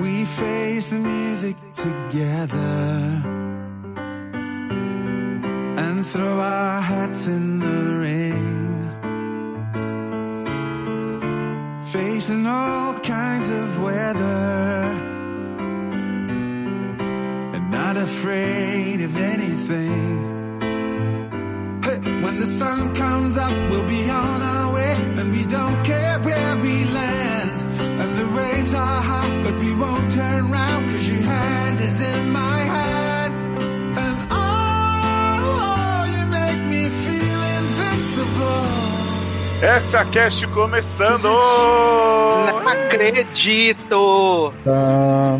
We face the music together and throw our hats in the ring. Facing all kinds of weather and not afraid of anything. Hey, when the sun comes up, we'll be on our Essa é a cast começando! Não acredito! Tá.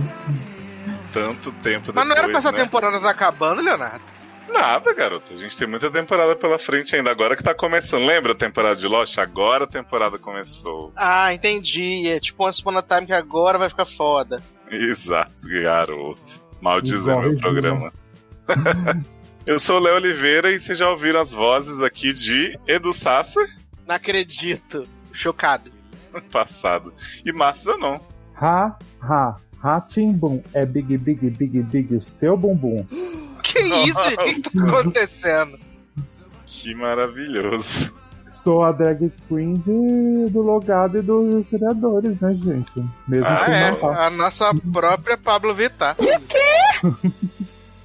Tanto tempo depois, Mas não era pra essa né? temporada tá acabando, Leonardo? Nada, garoto. A gente tem muita temporada pela frente ainda. Agora que tá começando. Lembra a temporada de Lost? Agora a temporada começou. Ah, entendi. É tipo uma a Time que agora vai ficar foda. Exato, garoto. Maldizendo o programa. Eu sou o Léo Oliveira e vocês já ouviram as vozes aqui de Edu Sasser, Não acredito. Chocado. passado, e Márcio Zanon. Ha, ha, Ratimbum é big, big, big, big, seu bumbum. Que isso, gente? O que, que tá acontecendo? Que maravilhoso. Sou a drag queen de- do logado e dos criadores, né, gente? Mesmo Ah, é, não a nossa própria Pablo Vittar.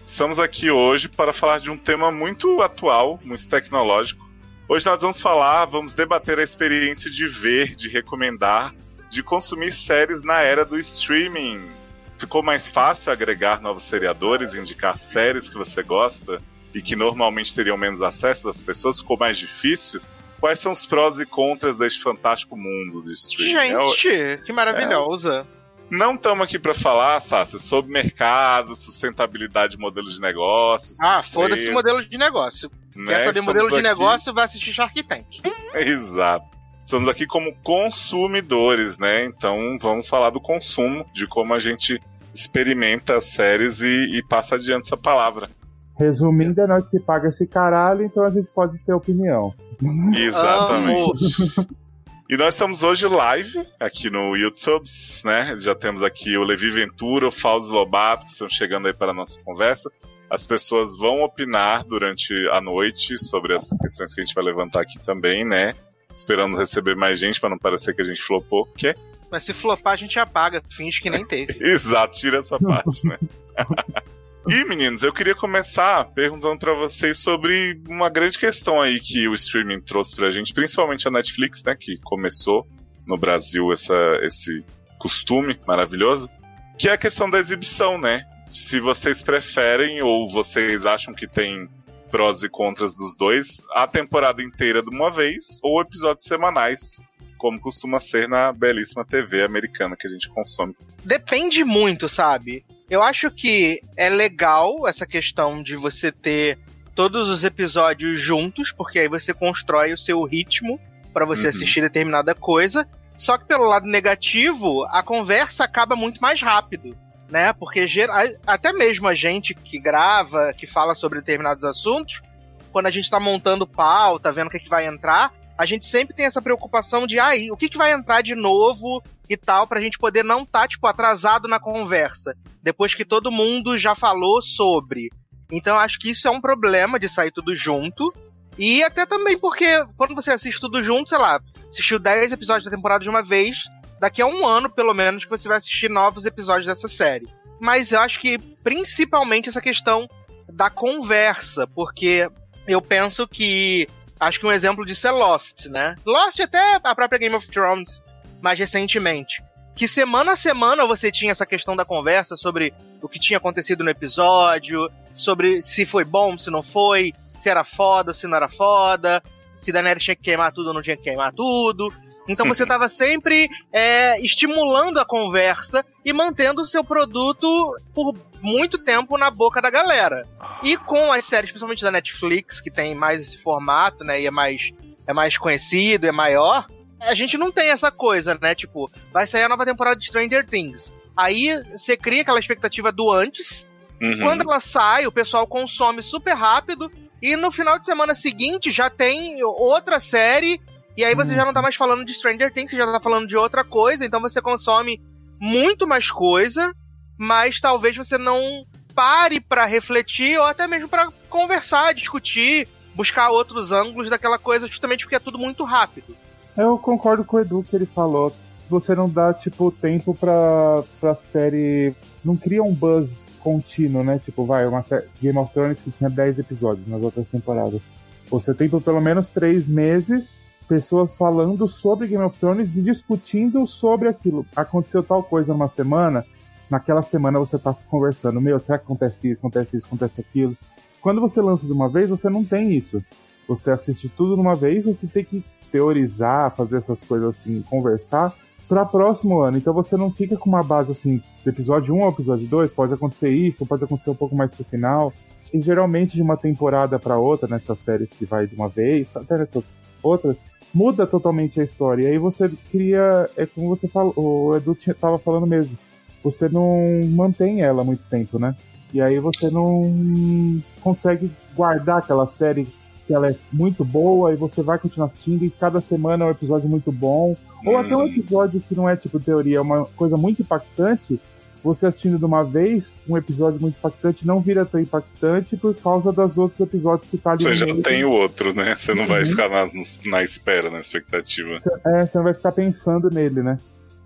Estamos aqui hoje para falar de um tema muito atual, muito tecnológico. Hoje nós vamos falar, vamos debater a experiência de ver, de recomendar, de consumir séries na era do streaming. Ficou mais fácil agregar novos seriadores, indicar séries que você gosta e que normalmente teriam menos acesso das pessoas? Ficou mais difícil? Quais são os prós e contras deste fantástico mundo do streaming? É Gente, que maravilhosa. Não estamos aqui para falar, Sassi, sobre mercado, sustentabilidade de modelos de negócios. Ah, foda-se o modelo de negócio. Né? Quer saber Estamos modelo de aqui- negócio, vai assistir Shark Tank. Exato. Estamos aqui como consumidores, né? Então vamos falar do consumo, de como a gente experimenta as séries e, e passa adiante essa palavra. Resumindo, é nós que paga esse caralho, então a gente pode ter opinião. Exatamente. E nós estamos hoje live aqui no YouTube, né? Já temos aqui o Levi Ventura, o Fausto Lobato, que estão chegando aí para a nossa conversa. As pessoas vão opinar durante a noite sobre as questões que a gente vai levantar aqui também, né? Esperamos receber mais gente para não parecer que a gente flopou, porque Mas se flopar, a gente apaga. Finge que nem teve. Exato, tira essa parte, né? e meninos, eu queria começar perguntando pra vocês sobre uma grande questão aí que o streaming trouxe pra gente, principalmente a Netflix, né, que começou no Brasil essa, esse costume maravilhoso, que é a questão da exibição, né? Se vocês preferem ou vocês acham que tem prós e contras dos dois, a temporada inteira de uma vez ou episódios semanais, como costuma ser na belíssima TV americana que a gente consome. Depende muito, sabe? Eu acho que é legal essa questão de você ter todos os episódios juntos, porque aí você constrói o seu ritmo pra você Uhum. assistir determinada coisa. Só que pelo lado negativo, a conversa acaba muito mais rápido, né? Porque até mesmo a gente que grava, que fala sobre determinados assuntos, quando a gente tá montando pauta, vendo o que, que vai entrar, a gente sempre tem essa preocupação de aí, o que, que vai entrar de novo e tal, pra gente poder não estar, tipo, atrasado na conversa, depois que todo mundo já falou sobre. Então acho que isso é um problema de sair tudo junto. E até também porque quando você assiste tudo junto, sei lá, assistiu 10 episódios da temporada de uma vez, daqui a um ano, pelo menos, que você vai assistir novos episódios dessa série. Mas eu acho que principalmente essa questão da conversa, porque eu penso que. Acho que um exemplo disso é Lost, né? Lost até a própria Game of Thrones, mais recentemente. Que semana a semana você tinha essa questão da conversa sobre o que tinha acontecido no episódio, sobre se foi bom, se não foi, se era foda, se não era foda, se Daenerys tinha que queimar tudo ou não tinha que queimar tudo. Então você tava sempre é, estimulando a conversa e mantendo o seu produto por muito tempo na boca da galera. E com as séries, principalmente da Netflix, que tem mais esse formato, né, e é mais, é mais conhecido, é maior, a gente não tem essa coisa, né? Tipo, vai sair a nova temporada de Stranger Things. Aí você cria aquela expectativa do antes, Uhum. quando ela sai, o pessoal consome super rápido. E no final de semana seguinte já tem outra série. E aí você já não tá mais falando de Stranger Things, você já tá falando de outra coisa. Então você consome muito mais coisa, mas talvez você não pare para refletir ou até mesmo para conversar, discutir, buscar outros ângulos daquela coisa, justamente porque é tudo muito rápido. Eu concordo com o Edu que ele falou. Você não dá, tipo, tempo pra, pra série. Não cria um buzz contínuo, né? Tipo, vai, uma série Game of Thrones que tinha 10 episódios nas outras temporadas. Você tem por pelo menos 3 meses pessoas falando sobre Game of Thrones e discutindo sobre aquilo. Aconteceu tal coisa numa semana, naquela semana você tá conversando, meu, será que acontece isso, acontece isso, acontece aquilo? Quando você lança de uma vez, você não tem isso. Você assiste tudo de uma vez, você tem que teorizar, fazer essas coisas assim, conversar para próximo ano. Então você não fica com uma base assim, do episódio 1 ao episódio 2, pode acontecer isso, pode acontecer um pouco mais pro final. E geralmente de uma temporada para outra, nessas séries que vai de uma vez, até nessas outras, muda totalmente a história. E aí você cria, é como você falou, o Edu tava falando mesmo, você não mantém ela muito tempo, né? E aí você não consegue guardar aquela série que ela é muito boa e você vai continuar assistindo e cada semana é um episódio muito bom. Ou até um episódio que não é tipo teoria, é uma coisa muito impactante. Você assistindo de uma vez, um episódio muito impactante não vira tão impactante por causa dos outros episódios que tá ali. Você já tem o outro, né? Você não uhum. vai ficar na, na espera, na expectativa. É, você não vai ficar pensando nele, né?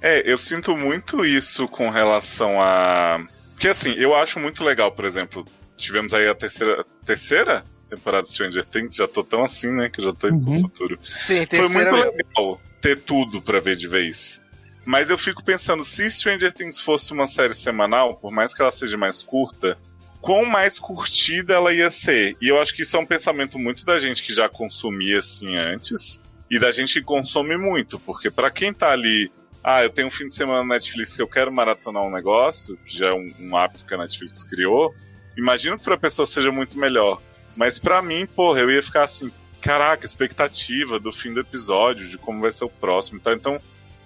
É, eu sinto muito isso com relação a. Porque assim, eu acho muito legal, por exemplo, tivemos aí a terceira. Terceira? temporada de Stranger Things, já tô tão assim, né, que já tô indo uhum. pro futuro. Sim, Foi muito legal ter tudo para ver de vez. Mas eu fico pensando, se Stranger Things fosse uma série semanal, por mais que ela seja mais curta, quão mais curtida ela ia ser. E eu acho que isso é um pensamento muito da gente que já consumia assim antes e da gente que consome muito, porque para quem tá ali, ah, eu tenho um fim de semana na Netflix que eu quero maratonar um negócio, que já é um, um hábito que a Netflix criou, imagino que pra pessoa seja muito melhor. Mas para mim, porra, eu ia ficar assim, caraca, expectativa do fim do episódio, de como vai ser o próximo tá? Então,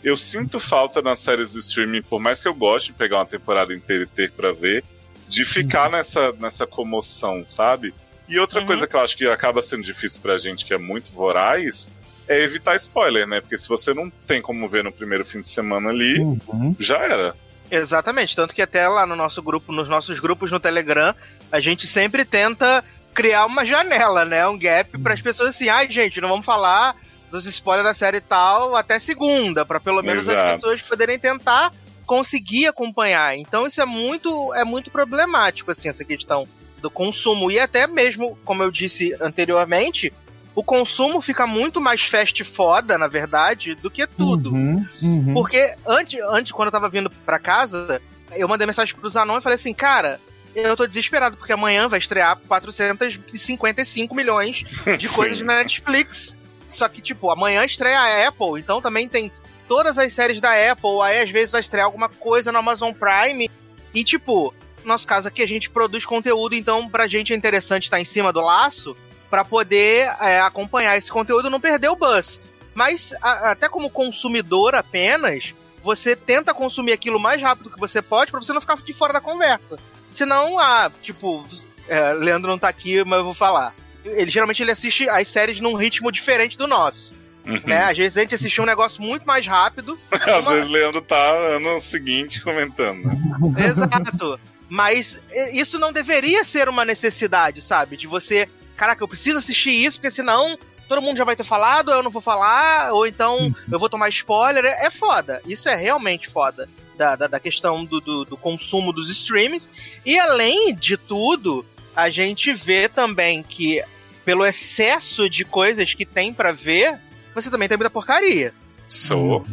eu sinto falta nas séries de streaming, por mais que eu goste de pegar uma temporada inteira e ter pra ver, de ficar uhum. nessa, nessa comoção, sabe? E outra uhum. coisa que eu acho que acaba sendo difícil pra gente, que é muito voraz, é evitar spoiler, né? Porque se você não tem como ver no primeiro fim de semana ali, uhum. já era. Exatamente, tanto que até lá no nosso grupo, nos nossos grupos no Telegram, a gente sempre tenta criar uma janela, né? Um gap para as pessoas assim, ai, gente, não vamos falar dos spoilers da série tal até segunda, para pelo menos Exato. as pessoas poderem tentar conseguir acompanhar. Então isso é muito é muito problemático assim essa questão do consumo e até mesmo, como eu disse anteriormente, o consumo fica muito mais fast foda, na verdade, do que tudo. Uhum, uhum. Porque antes, antes, quando eu tava vindo pra casa, eu mandei mensagem pros anões e falei assim, cara, eu tô desesperado, porque amanhã vai estrear 455 milhões de coisas na Netflix. Só que, tipo, amanhã estreia a Apple, então também tem todas as séries da Apple, aí às vezes vai estrear alguma coisa no Amazon Prime. E, tipo, no nosso caso aqui, a gente produz conteúdo, então pra gente é interessante estar em cima do laço para poder é, acompanhar esse conteúdo não perder o buzz. Mas, a, até como consumidor apenas, você tenta consumir aquilo mais rápido que você pode para você não ficar de fora da conversa. Senão, ah, tipo, é, Leandro não tá aqui, mas eu vou falar. Ele geralmente ele assiste as séries num ritmo diferente do nosso. Uhum. Né? Às vezes a gente assistiu um negócio muito mais rápido. Às uma... vezes Leandro tá ano seguinte comentando. Né? Exato. Mas isso não deveria ser uma necessidade, sabe? De você, caraca, eu preciso assistir isso, porque senão todo mundo já vai ter falado, eu não vou falar, ou então uhum. eu vou tomar spoiler. É foda. Isso é realmente foda da, da, da questão do, do, do, consumo dos streams. E além de tudo, a gente vê também que, pelo excesso de coisas que tem para ver, você também tem muita porcaria. Sou.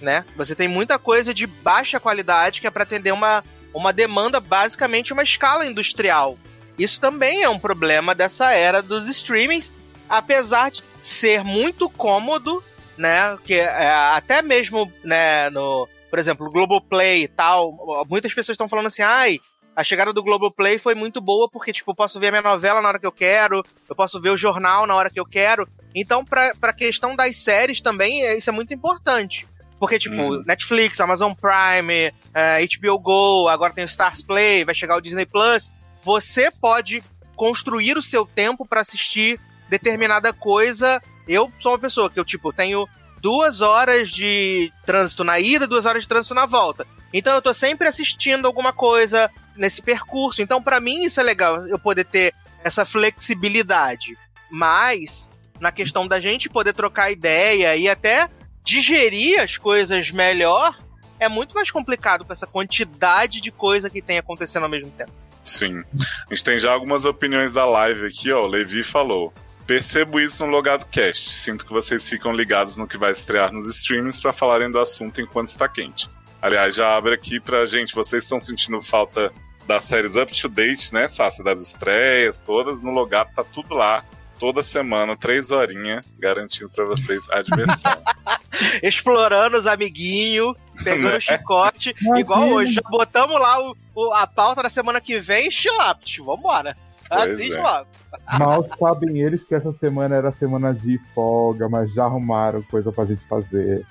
né? Você tem muita coisa de baixa qualidade que é para atender uma, uma demanda, basicamente uma escala industrial. Isso também é um problema dessa era dos streamings, apesar de ser muito cômodo, né? Que é, até mesmo né, no, por exemplo, Globoplay e tal, muitas pessoas estão falando assim, ai, a chegada do Globoplay foi muito boa porque, tipo, eu posso ver a minha novela na hora que eu quero, eu posso ver o jornal na hora que eu quero. Então, pra, pra questão das séries também, é, isso é muito importante. Porque, tipo, hum. Netflix, Amazon Prime, é, HBO Go, agora tem o Stars Play, vai chegar o Disney Plus. Você pode construir o seu tempo para assistir determinada coisa. Eu sou uma pessoa que eu, tipo, tenho duas horas de trânsito na ida, duas horas de trânsito na volta. Então eu tô sempre assistindo alguma coisa nesse percurso. Então, para mim, isso é legal, eu poder ter essa flexibilidade. Mas, na questão da gente poder trocar ideia e até digerir as coisas melhor, é muito mais complicado com essa quantidade de coisa que tem acontecendo ao mesmo tempo. Sim. A gente tem já algumas opiniões da live aqui, ó. O Levi falou. Percebo isso no Logado Cast. Sinto que vocês ficam ligados no que vai estrear nos streamings para falarem do assunto enquanto está quente. Aliás, já abre aqui pra gente. Vocês estão sentindo falta das séries up to date, né? Sácia das estreias, todas no Logado, tá tudo lá. Toda semana, três horinhas, garantindo para vocês a diversão. Explorando os amiguinhos, pegando Né? o chicote, igual hoje. Já botamos lá o, o- a pauta da semana que vem, chilapt. Vambora. Pois Assim é. logo. Mal sabem eles que essa semana era semana de folga, mas já arrumaram coisa pra gente fazer.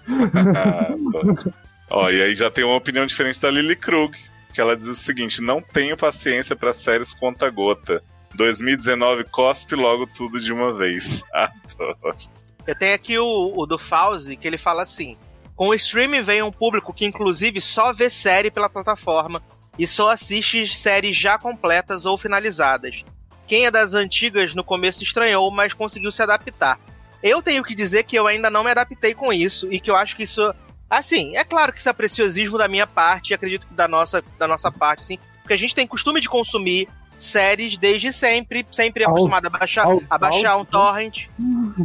Ó, e aí já tem uma opinião diferente da Lily Krug, que ela diz o seguinte: não tenho paciência para séries conta gota. 2019 cospe logo tudo de uma vez. Adoro. Eu tenho aqui o, o do Fauzi, que ele fala assim: com o streaming vem um público que, inclusive, só vê série pela plataforma e só assiste séries já completas ou finalizadas. Quem é das antigas no começo estranhou, mas conseguiu se adaptar. Eu tenho que dizer que eu ainda não me adaptei com isso e que eu acho que isso. Assim, é claro que isso é preciosismo da minha parte, e acredito que da nossa, da nossa parte, assim, porque a gente tem costume de consumir séries desde sempre, sempre Aos- acostumado a baixar, a baixar um né? torrent.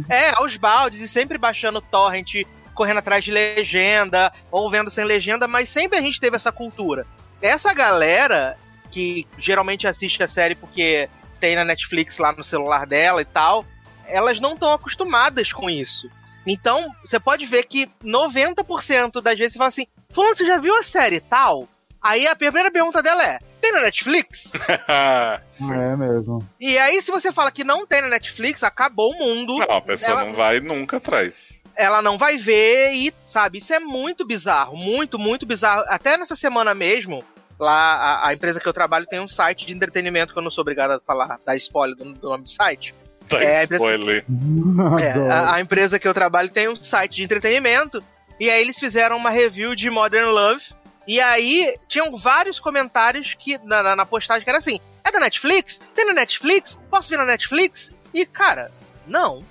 É, aos baldes e sempre baixando torrent, correndo atrás de legenda, ou vendo sem legenda, mas sempre a gente teve essa cultura. Essa galera que geralmente assiste a série porque tem na Netflix lá no celular dela e tal, elas não estão acostumadas com isso. Então, você pode ver que 90% das vezes você fala assim: Fulano, você já viu a série tal? Aí a primeira pergunta dela é: tem na Netflix? É mesmo. E aí, se você fala que não tem na Netflix, acabou o mundo. Não, a pessoa Ela- não vai nunca atrás. ela não vai ver e, sabe, isso é muito bizarro, muito, muito bizarro. Até nessa semana mesmo, lá a, a empresa que eu trabalho tem um site de entretenimento que eu não sou obrigado a falar, dar spoiler do, do nome do site. Tá É, a empresa- spoiler. É, a, a empresa que eu trabalho tem um site de entretenimento e aí eles fizeram uma review de Modern Love e aí tinham vários comentários que na, na- na postagem que era assim, é da Netflix? Tem na Netflix? Posso ver na Netflix? E, cara, não.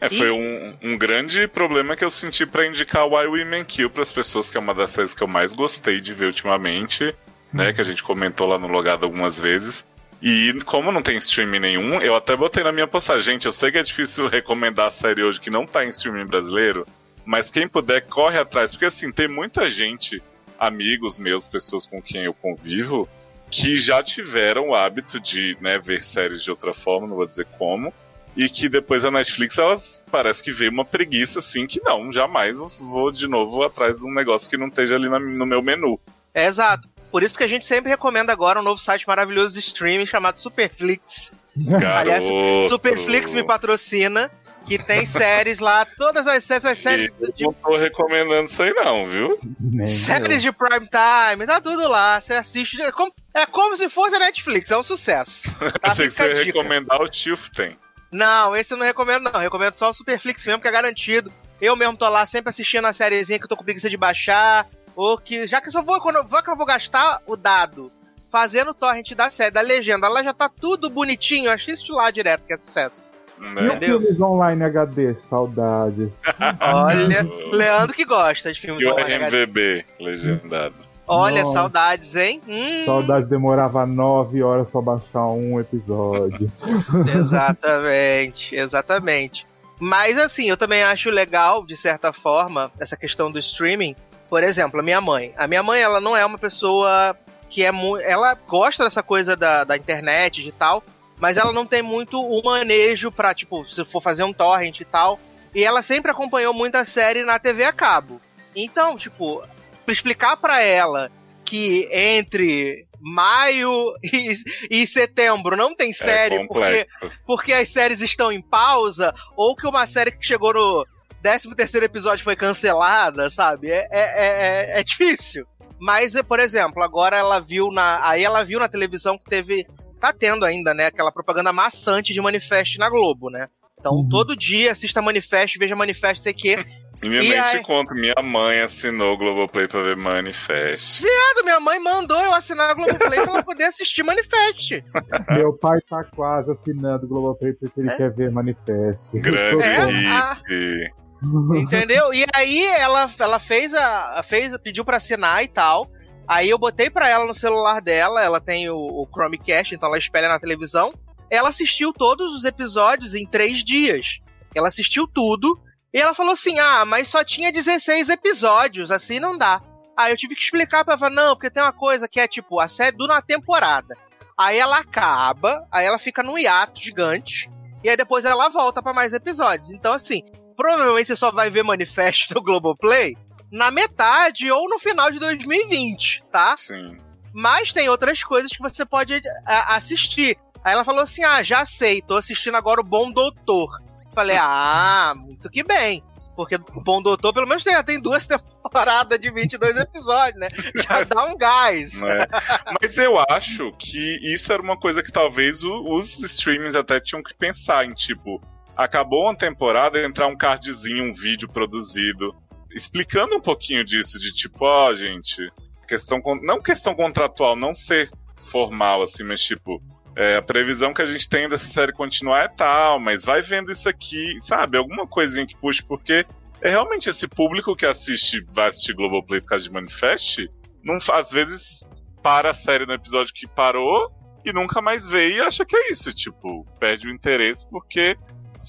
É, foi um, um grande problema que eu senti pra indicar Why Women Kill pras pessoas, que é uma das séries que eu mais gostei de ver ultimamente, né? Que a gente comentou lá no Logado algumas vezes. E como não tem streaming nenhum, eu até botei na minha postagem. Gente, eu sei que é difícil recomendar a série hoje que não tá em streaming brasileiro, mas quem puder, corre atrás. Porque assim, tem muita gente, amigos meus, pessoas com quem eu convivo, que já tiveram o hábito de né, ver séries de outra forma, não vou dizer como, e que depois a Netflix, elas parece que veio uma preguiça assim, que não, jamais vou, vou de novo atrás de um negócio que não esteja ali na- no meu menu. É exato. Por isso que a gente sempre recomenda agora um novo site maravilhoso de streaming chamado Superflix. Aliás, Garoto. Superflix me patrocina, que tem séries lá, todas as, essas séries Eu de, não tô recomendando isso aí não, viu? Nem séries de prime time, tá tudo lá. Você assiste. É como, é como se fosse a Netflix, é um sucesso. Tá? Achei que você ia recomendar o Shiften. Não, esse eu não recomendo, não. Eu recomendo só o Superflix mesmo, que é garantido. Eu mesmo tô lá sempre assistindo a sériezinha que eu tô com preguiça de baixar. Ou que, já que eu só vou, quando eu, vou que eu vou gastar o dado fazendo o torrent da série, da legenda, lá já tá tudo bonitinho. Eu assisto lá direto, que é sucesso. E Né? os filmes online HD? Saudades. Olha, Leandro que gosta de filmes E o online, HD. RMVB legendado. Olha, Nossa. saudades, hein? Hum, Saudades demorava nove horas pra baixar um episódio. exatamente, exatamente. Mas assim, eu também acho legal, de certa forma, essa questão do streaming. Por exemplo, a minha mãe. A minha mãe, ela não é uma pessoa que é muito. Ela gosta dessa coisa da, da internet e tal, mas ela não tem muito o manejo pra, tipo, se for fazer um torrent e tal. E ela sempre acompanhou muita série na TV a cabo. Então, tipo, explicar pra ela que entre maio e, e setembro não tem série é porque, porque as séries estão em pausa, ou que uma série que chegou no 13 terceiro episódio foi cancelada, sabe? É, é, é, é difícil. Mas, por exemplo, agora ela viu na. Aí ela viu na televisão que teve. Tá tendo ainda, né? Aquela propaganda maçante de Manifest na Globo, né? Então, Uhum. todo dia assista Manifest, veja Manifest, sei o quê. Menina, E nem aí- te conto, minha mãe assinou o Globoplay pra ver Manifest. Viado, minha mãe mandou eu assinar a Globoplay pra ela poder assistir Manifest. Meu pai tá quase assinando o Globoplay porque ele É? quer ver Manifesto. Grande É? Ah. Entendeu? E aí ela, ela fez a. fez, pediu pra assinar e tal. Aí eu botei pra ela no celular dela, ela tem o, o Chromecast, então ela espelha na televisão. Ela assistiu todos os episódios em três dias. Ela assistiu tudo. E ela falou assim: ah, mas só tinha 16 episódios, assim não dá. Aí eu tive que explicar pra ela, não, porque tem uma coisa que é tipo, a série dura uma temporada. Aí ela acaba, aí ela fica num hiato gigante, e aí depois ela volta pra mais episódios. Então, assim, provavelmente você só vai ver Manifesto no Globoplay na metade ou no final de 2020, tá? Sim. Mas tem outras coisas que você pode a- assistir. Aí ela falou assim: ah, já sei, tô assistindo agora o Bom Doutor. Falei, ah, muito que bem. Porque o Bom Doutor, pelo menos tem, tem duas temporadas de 22 episódios, né? Já dá um gás. né? Mas eu acho que isso era uma coisa que talvez os streamings até tinham que pensar em, tipo, acabou uma temporada, entrar um cardzinho, um vídeo produzido, explicando um pouquinho disso, de tipo, ó, gente, questão, não questão contratual, não ser formal, assim, mas tipo, é, a previsão que a gente tem dessa série continuar é tal, mas vai vendo isso aqui, sabe? Alguma coisinha que puxe, porque é realmente esse público que assiste, vai assistir Globoplay por causa de Manifest, não, às vezes para a série no episódio que parou e nunca mais vê e acha que é isso, tipo, perde o interesse porque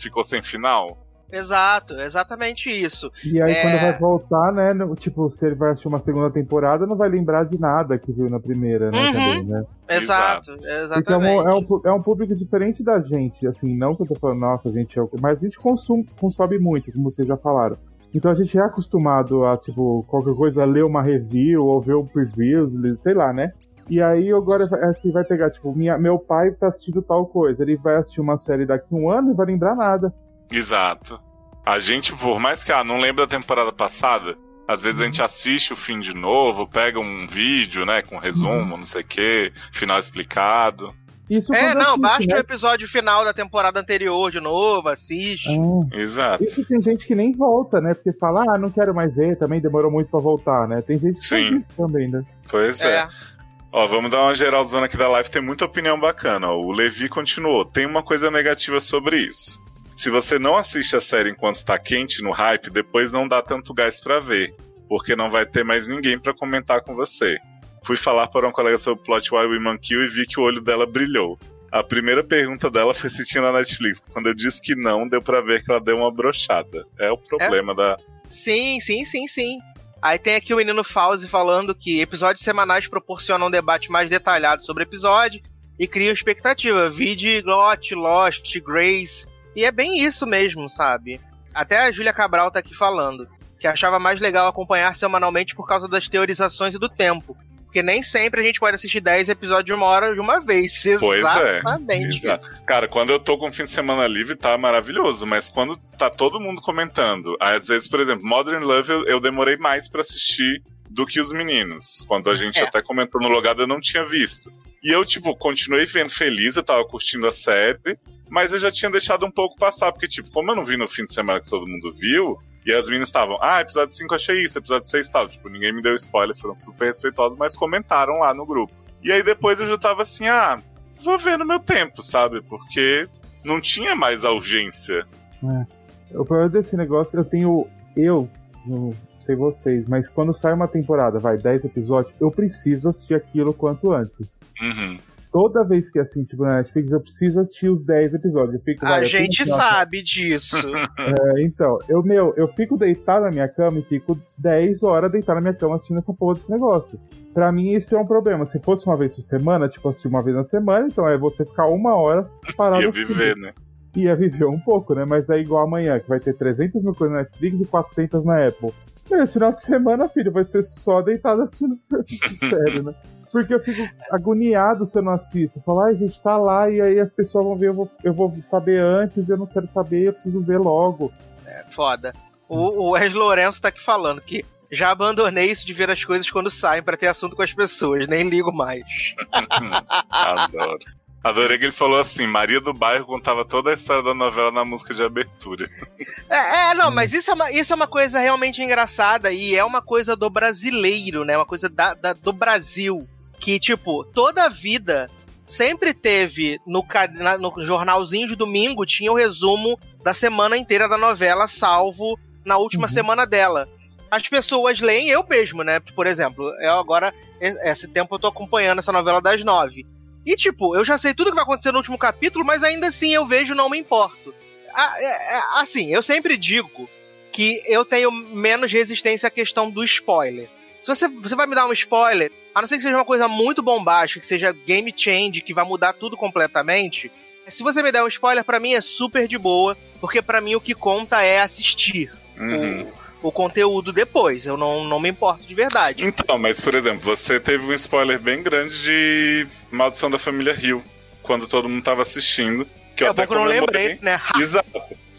ficou sem final. Exato, exatamente isso. E aí, É. quando vai voltar, né? no- Tipo, se ele vai assistir uma segunda temporada, não vai lembrar de nada que viu na primeira, né? Uhum. Também, né? Exato, exatamente. É um, é, um, é um público diferente da gente, assim, não que eu tô falando, nossa, gente, é o- mas a gente consome, consome muito, como vocês já falaram. Então a gente é acostumado a, tipo, qualquer coisa, ler uma review ou ver um previews, sei lá, né? E aí agora assim, vai pegar, tipo, minha, meu pai tá assistindo tal coisa, ele vai assistir uma série daqui a um ano e vai lembrar nada. Exato. A gente, por mais que ah, não lembra da temporada passada, às vezes a gente assiste o fim de novo, pega um vídeo, né, com resumo, não sei o quê, final explicado. Isso É, não, assiste, baixa o né? episódio final da temporada anterior de novo, assiste. É. Exato. Isso tem gente que nem volta, né? Porque fala, ah, não quero mais ver, também demorou muito pra voltar, né? Tem gente que Sim. também, né? Pois é. É. Ó, vamos dar uma geralzona aqui da live, tem muita opinião bacana. Ó. O Levi continuou. Tem uma coisa negativa sobre isso. Se você não assiste a série enquanto tá quente no hype, depois não dá tanto gás pra ver, porque não vai ter mais ninguém pra comentar com você. Fui falar para uma colega sobre o plot Why Women Kill e vi que o olho dela brilhou. A primeira pergunta dela foi se tinha na Netflix. Quando eu disse que não, deu pra ver que ela deu uma brochada. É o problema da. Sim, sim, sim, sim. Aí tem aqui o menino Fauzi falando que episódios semanais proporcionam um debate mais detalhado sobre o episódio e criam expectativa. Vide Got, Lost, Grace. E é bem isso mesmo, sabe? Até a Júlia Cabral tá aqui falando que achava mais legal acompanhar semanalmente por causa das teorizações e do tempo. Porque nem sempre a gente pode assistir 10 episódios de uma hora de uma vez. Pois é. Exatamente. Exato. Cara, quando eu tô com fim de semana livre, tá maravilhoso. Mas quando tá todo mundo comentando, às vezes, por exemplo, Modern Love eu, eu demorei mais pra assistir do que os meninos. Quando a gente É. até comentou no logado, eu não tinha visto. E eu, tipo, continuei vendo feliz, eu tava curtindo a série, mas eu já tinha deixado um pouco passar, porque, tipo, como eu não vi no fim de semana que todo mundo viu, e as meninas estavam, ah, episódio 5 achei isso, episódio 6 tal. Tipo, ninguém me deu spoiler, foram super respeitosos, mas comentaram lá no grupo. E aí depois eu já tava assim, ah, vou ver no meu tempo, sabe? Porque não tinha mais a urgência. O problema desse negócio, eu tenho. Eu, não sei vocês, mas quando sai uma temporada, vai, 10 episódios, eu preciso assistir aquilo quanto antes. Uhum. Toda vez que assim, tipo, na Netflix, eu preciso assistir os 10 episódios. Eu fico, A tenho gente sabe disso. É, então, eu, meu, eu fico deitado na minha cama e fico 10 horas deitado na minha cama assistindo essa porra desse negócio. Pra mim, isso é um problema. Se fosse uma vez por semana, tipo, assistir uma vez na semana, então é você ficar uma hora parado. Ia viver, né? ia viver um pouco, né? Mas é igual amanhã, que vai ter 300 mil coisas na Netflix e 400 na Apple. Meu, esse final de semana, filho, vai ser só deitado assistindo sério, né? Porque eu fico agoniado se eu não assisto. Falar, ai, gente, tá lá, e aí as pessoas vão ver, eu vou, eu vou saber antes, eu não quero saber, eu preciso ver logo. Foda. O, o Wes Lourenço tá aqui falando que já abandonei isso de ver as coisas quando saem pra ter assunto com as pessoas, nem ligo mais. Adoro. Adorei que ele falou assim: Maria do Bairro contava toda a história da novela na música de abertura. É, é, não, mas isso é, uma, isso é uma coisa realmente engraçada e é uma coisa do brasileiro, né? Uma coisa da, da do Brasil. Que, tipo, toda a vida sempre teve no, no jornalzinho de domingo, tinha o resumo da semana inteira da novela, salvo na última uhum. semana dela. As pessoas leem, eu mesmo, né? Por exemplo, eu agora, esse tempo eu tô acompanhando essa novela das nove. E, tipo, eu já sei tudo que vai acontecer no último capítulo, mas ainda assim eu vejo não me importo. É, é, assim, eu sempre digo que eu tenho menos resistência à questão do spoiler. Se você, você vai me dar um spoiler, a não ser que seja uma coisa muito bombástica, que seja game change, que vai mudar tudo completamente, se você me der um spoiler, para mim é super de boa, porque para mim o que conta é assistir. Uhum. O, o conteúdo depois. Eu não, não me importo de verdade. Então, mas por exemplo, você teve um spoiler bem grande de Maldição da Família Hill, quando todo mundo tava assistindo. Que eu é até comemorei. não lembrei, né? Exato.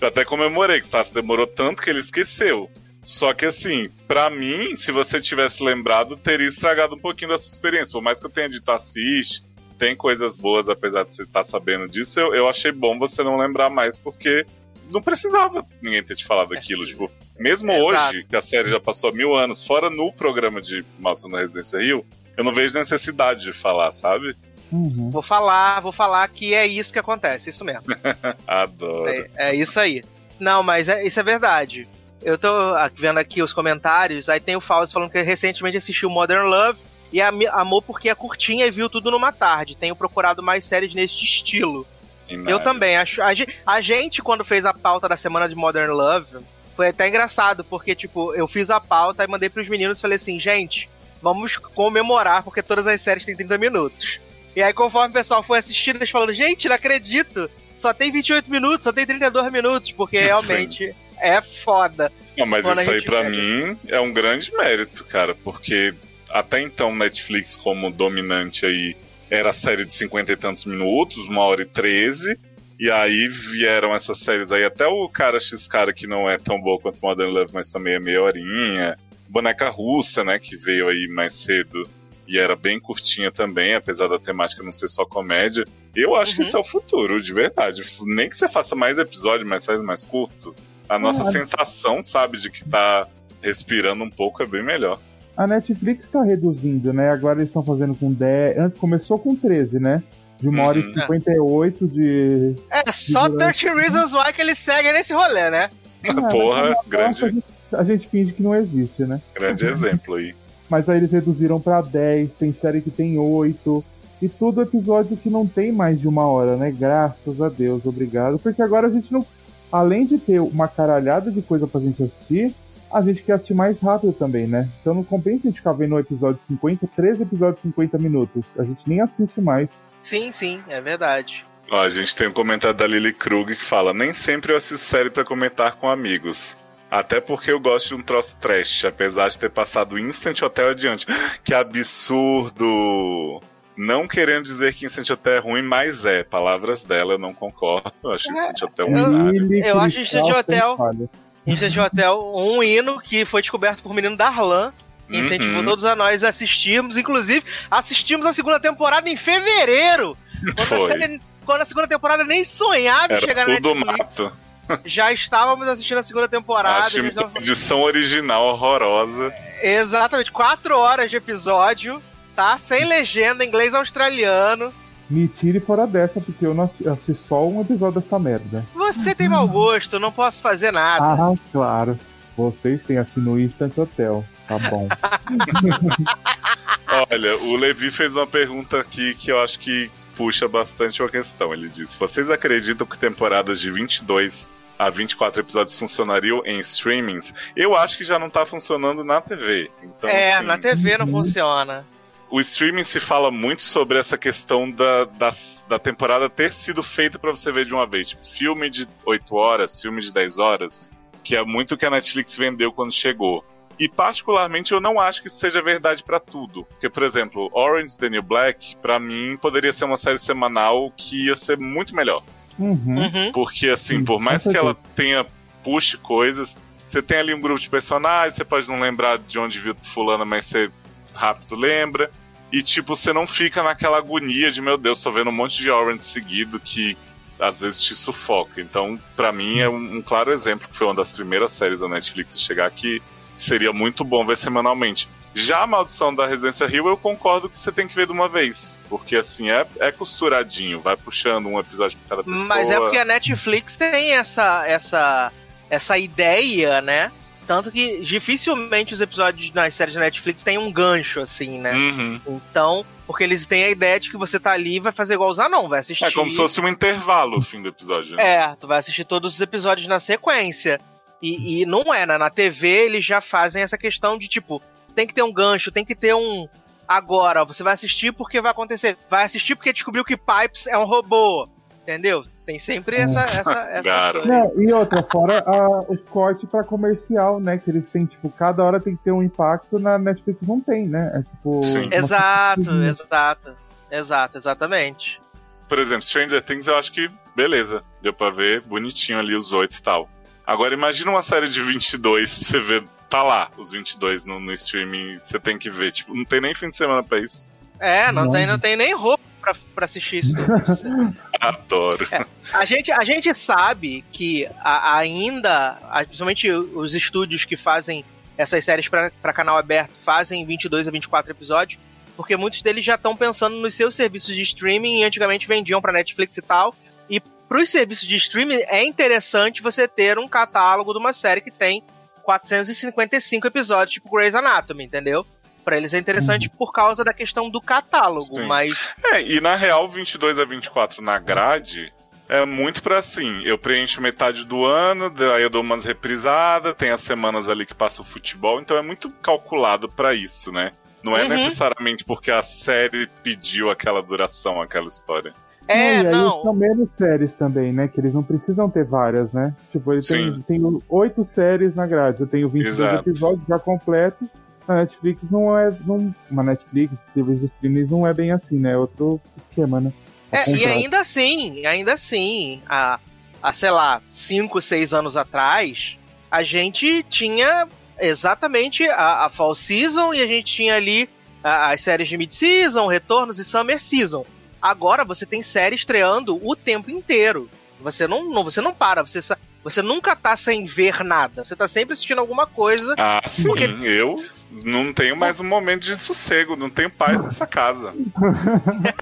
Eu até comemorei, que Sassi demorou tanto que ele esqueceu. Só que assim, para mim, se você tivesse lembrado, teria estragado um pouquinho da sua experiência. Por mais que eu tenha dito assiste, tem coisas boas, apesar de você estar tá sabendo disso, eu, eu achei bom você não lembrar mais, porque não precisava ninguém ter te falado aquilo. É. Tipo, mesmo é, hoje, que a série já passou mil anos, fora no programa de Maldição na Residência Rio, eu não vejo necessidade de falar, sabe? Uhum. Vou falar, vou falar que é isso que acontece, isso mesmo. Adoro. É, é, isso aí. Não, mas é, isso é verdade. Eu tô vendo aqui os comentários, aí tem o Fausto falando que recentemente assistiu Modern Love e amou porque é curtinha e viu tudo numa tarde. Tenho procurado mais séries neste estilo. Eu também. Acho, a, a gente, quando fez a pauta da semana de Modern Love, foi até engraçado, porque, tipo, eu fiz a pauta e mandei pros meninos e falei assim, gente, vamos comemorar, porque todas as séries têm 30 minutos. E aí, conforme o pessoal foi assistindo, eles falaram, gente, não acredito, só tem 28 minutos, só tem 32 minutos, porque realmente Sim. É foda. Não, mas isso aí para mim é um grande mérito, cara, porque até então Netflix como dominante aí era série de 50 e tantos minutos, uma hora e 13, e aí vieram essas séries aí, até o cara X cara que não é tão boa quanto Modern Love, mas também é meia horinha. Boneca Russa, né, que veio aí mais cedo e era bem curtinha também, apesar da temática não ser só comédia. Eu acho uhum. que isso é o futuro, de verdade. Nem que você faça mais episódio, mas faz mais curto. A nossa uhum. sensação, sabe, de que tá respirando um pouco é bem melhor. A Netflix está reduzindo, né? Agora eles estão fazendo com 10. Antes começou com 13, né? de uma hora e 58 uhum. de. É, só de 30 Reasons Why que ele segue nesse rolê, né? É, Porra, grande. A gente, a gente finge que não existe, né? Grande exemplo aí. Mas aí eles reduziram para 10, tem série que tem 8. E tudo episódio que não tem mais de uma hora, né? Graças a Deus, obrigado. Porque agora a gente não. Além de ter uma caralhada de coisa pra gente assistir, a gente quer assistir mais rápido também, né? Então não compensa a gente ficar vendo o episódio 50, 13 episódios de 50 minutos. A gente nem assiste mais. Sim, sim, é verdade. Ó, a gente tem um comentário da Lily Krug que fala: Nem sempre eu assisto série para comentar com amigos. Até porque eu gosto de um troço trash, apesar de ter passado Instant Hotel adiante. Que absurdo! Não querendo dizer que Instant Hotel é ruim, mas é. Palavras dela, eu não concordo. Eu acho Instant Hotel um Eu, eu acho Hotel. Instant Hotel um hino que foi descoberto por menino Darlan incentivou uhum. todos a nós a assistirmos. Inclusive, assistimos a segunda temporada em fevereiro. Quando, a, série, quando a segunda temporada nem sonhava em chegar tudo na Netflix. Mato. Já estávamos assistindo a segunda temporada. Achei uma edição original horrorosa. Exatamente, quatro horas de episódio, tá? Sem legenda, inglês australiano. Me tire fora dessa, porque eu não assisti só um episódio dessa merda. Você tem mau gosto, não posso fazer nada. Ah, claro. Vocês têm assim no Instant Hotel. Tá bom. Olha, o Levi fez uma pergunta aqui que eu acho que puxa bastante a questão. Ele disse: Vocês acreditam que temporadas de 22 a 24 episódios funcionariam em streamings? Eu acho que já não tá funcionando na TV. Então, é, assim, na TV não uhum. funciona. O streaming se fala muito sobre essa questão da, da, da temporada ter sido feita para você ver de uma vez. Tipo, filme de 8 horas, filme de 10 horas, que é muito o que a Netflix vendeu quando chegou. E particularmente eu não acho que isso seja verdade para tudo. Porque, por exemplo, Orange the New Black, para mim, poderia ser uma série semanal que ia ser muito melhor. Uhum. Uhum. Porque, assim, por mais que ela tenha puxe coisas, você tem ali um grupo de personagens, você pode não lembrar de onde viu fulano, mas você rápido lembra. E, tipo, você não fica naquela agonia de, meu Deus, tô vendo um monte de Orange seguido que às vezes te sufoca. Então, para mim, é um, um, claro exemplo, que foi uma das primeiras séries da Netflix a chegar aqui, seria muito bom ver semanalmente. Já a Maldição da Residência Rio, eu concordo que você tem que ver de uma vez. Porque, assim, é, é costuradinho, vai puxando um episódio por cada pessoa. Mas é porque a Netflix tem essa, essa, essa ideia, né? Tanto que dificilmente os episódios nas séries da Netflix têm um gancho, assim, né? Uhum. Então, porque eles têm a ideia de que você tá ali e vai fazer igual os não, vai assistir. É como se fosse um intervalo o fim do episódio. Né? É, tu vai assistir todos os episódios na sequência. E, e não é, né? Na TV eles já fazem essa questão de tipo, tem que ter um gancho, tem que ter um. Agora, você vai assistir porque vai acontecer. Vai assistir porque descobriu que Pipes é um robô. Entendeu? Tem sempre essa. essa, essa Não, e outra, fora a, o corte para comercial, né? Que eles têm, tipo, cada hora tem que ter um impacto, na Netflix não tem, né? É tipo. Sim. Exato, exato. Exato, exatamente. Por exemplo, Stranger Things eu acho que, beleza, deu pra ver bonitinho ali os oito e tal. Agora imagina uma série de 22 pra você ver, tá lá os 22 no, no streaming, você tem que ver, tipo, não tem nem fim de semana pra isso. É, não, não. Tem, não tem nem roupa pra, pra assistir isso. Adoro. É, a, gente, a gente sabe que a, ainda, principalmente os estúdios que fazem essas séries para canal aberto fazem 22 a 24 episódios, porque muitos deles já estão pensando nos seus serviços de streaming e antigamente vendiam para Netflix e tal. E para os serviços de streaming é interessante você ter um catálogo de uma série que tem 455 episódios, tipo Grey's Anatomy, entendeu? Para eles é interessante por causa da questão do catálogo, Sim. mas. É, e na real, 22 a 24 na grade é muito para assim, eu preencho metade do ano, aí eu dou umas reprisadas, tem as semanas ali que passa o futebol, então é muito calculado para isso, né? Não é uhum. necessariamente porque a série pediu aquela duração, aquela história. É, não. E aí não. são menos séries também, né? Que eles não precisam ter várias, né? Tipo, ele tem, tem oito séries na grade. Eu tenho 22 Exato. episódios já completos a Netflix não é. Não, uma Netflix, serviço de streaming não é bem assim, né? É outro esquema, né? É, e ainda assim, ainda assim, há, há, sei lá, 5, 6 anos atrás, a gente tinha exatamente a, a Fall Season e a gente tinha ali a, as séries de Mid-Season, Retornos e Summer Season. Agora você tem série estreando o tempo inteiro. Você não, não, você não para, você, você nunca tá sem ver nada. Você tá sempre assistindo alguma coisa. Ah, sim, porque... eu não tenho mais um momento de sossego, não tenho paz nessa casa.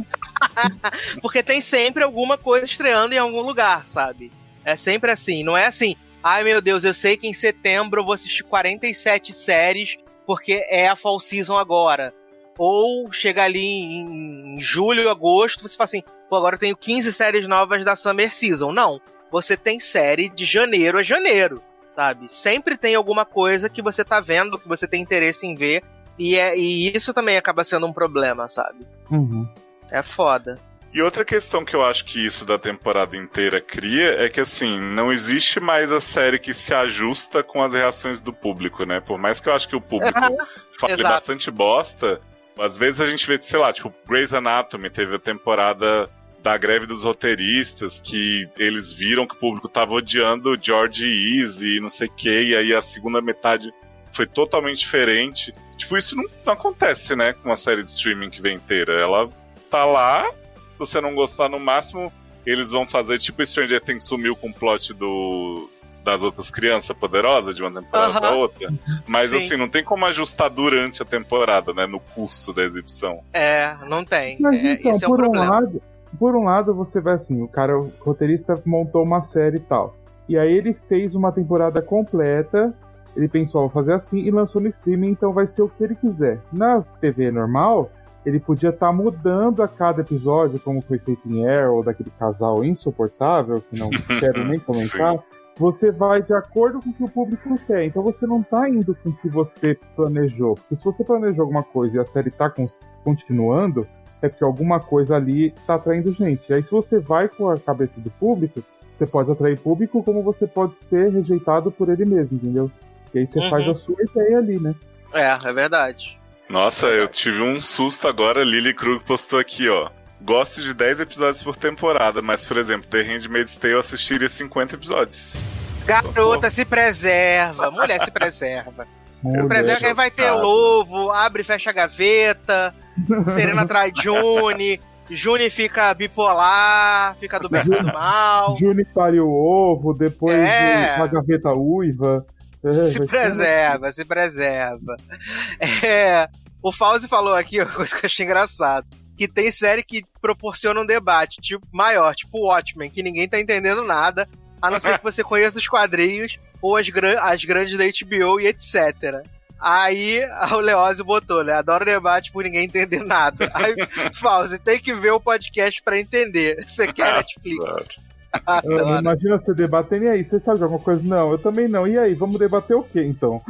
Porque tem sempre alguma coisa estreando em algum lugar, sabe? É sempre assim, não é assim. Ai meu Deus, eu sei que em setembro eu vou assistir 47 séries porque é a fall season agora. Ou chega ali em, julho, agosto, você fala assim, pô, agora eu tenho 15 séries novas da Summer Season. Não, você tem série de janeiro a janeiro sabe? Sempre tem alguma coisa que você tá vendo, que você tem interesse em ver, e, é, e isso também acaba sendo um problema, sabe? Uhum. É foda. E outra questão que eu acho que isso da temporada inteira cria é que, assim, não existe mais a série que se ajusta com as reações do público, né? Por mais que eu acho que o público fale Exato. bastante bosta, às vezes a gente vê, sei lá, tipo, Grey's Anatomy teve a temporada da greve dos roteiristas, que eles viram que o público tava odiando George Easy e não sei o que, e aí a segunda metade foi totalmente diferente. Tipo, isso não, não, acontece, né, com uma série de streaming que vem inteira. Ela tá lá, se você não gostar no máximo, eles vão fazer tipo Stranger Things sumiu com o plot do das outras crianças poderosas de uma temporada uhum. pra outra. Mas Sim. assim, não tem como ajustar durante a temporada, né? No curso da exibição. É, não tem. Mas é, então, esse por é um lado, por um lado, você vai assim, o cara, o roteirista montou uma série e tal. E aí ele fez uma temporada completa, ele pensou, vou fazer assim, e lançou no streaming, então vai ser o que ele quiser. Na TV normal, ele podia estar tá mudando a cada episódio, como foi feito em Arrow, daquele casal insuportável, que não quero nem comentar. Você vai de acordo com o que o público quer. Então você não está indo com o que você planejou. Porque se você planejou alguma coisa e a série está continuando, é porque alguma coisa ali está atraindo gente. Aí se você vai com a cabeça do público, você pode atrair público como você pode ser rejeitado por ele mesmo, entendeu? E aí você uhum. faz a sua ideia ali, né? É, é verdade. Nossa, eu tive um susto agora. Lily Krug postou aqui, ó. Gosto de 10 episódios por temporada, mas, por exemplo, The Handmaid's Tale eu assistiria 50 episódios. Garota, se preserva. Mulher se preserva. Mulher. Se preserva, aí vai ter lobo, abre e fecha a gaveta Serena trai June, June fica bipolar, fica do bem do mal. June pariu o ovo, depois É. uma gaveta uiva. É, se preserva, se preserva. É, o Fauzi falou aqui uma coisa que eu achei engraçado. Que tem série que proporciona um debate tipo, maior, tipo Watchmen, que ninguém tá entendendo nada, a não ser que você conheça os quadrinhos ou as, gran- as grandes da HBO e etc. Aí o Leózio botou, né? Adoro debate por ninguém entender nada. Aí, Fauzi, tem que ver o podcast pra entender. Você quer Netflix? Ah, Adoro. Imagina você debatendo, e aí, você sabe de alguma coisa? Não, eu também não. E aí, vamos debater o quê, então?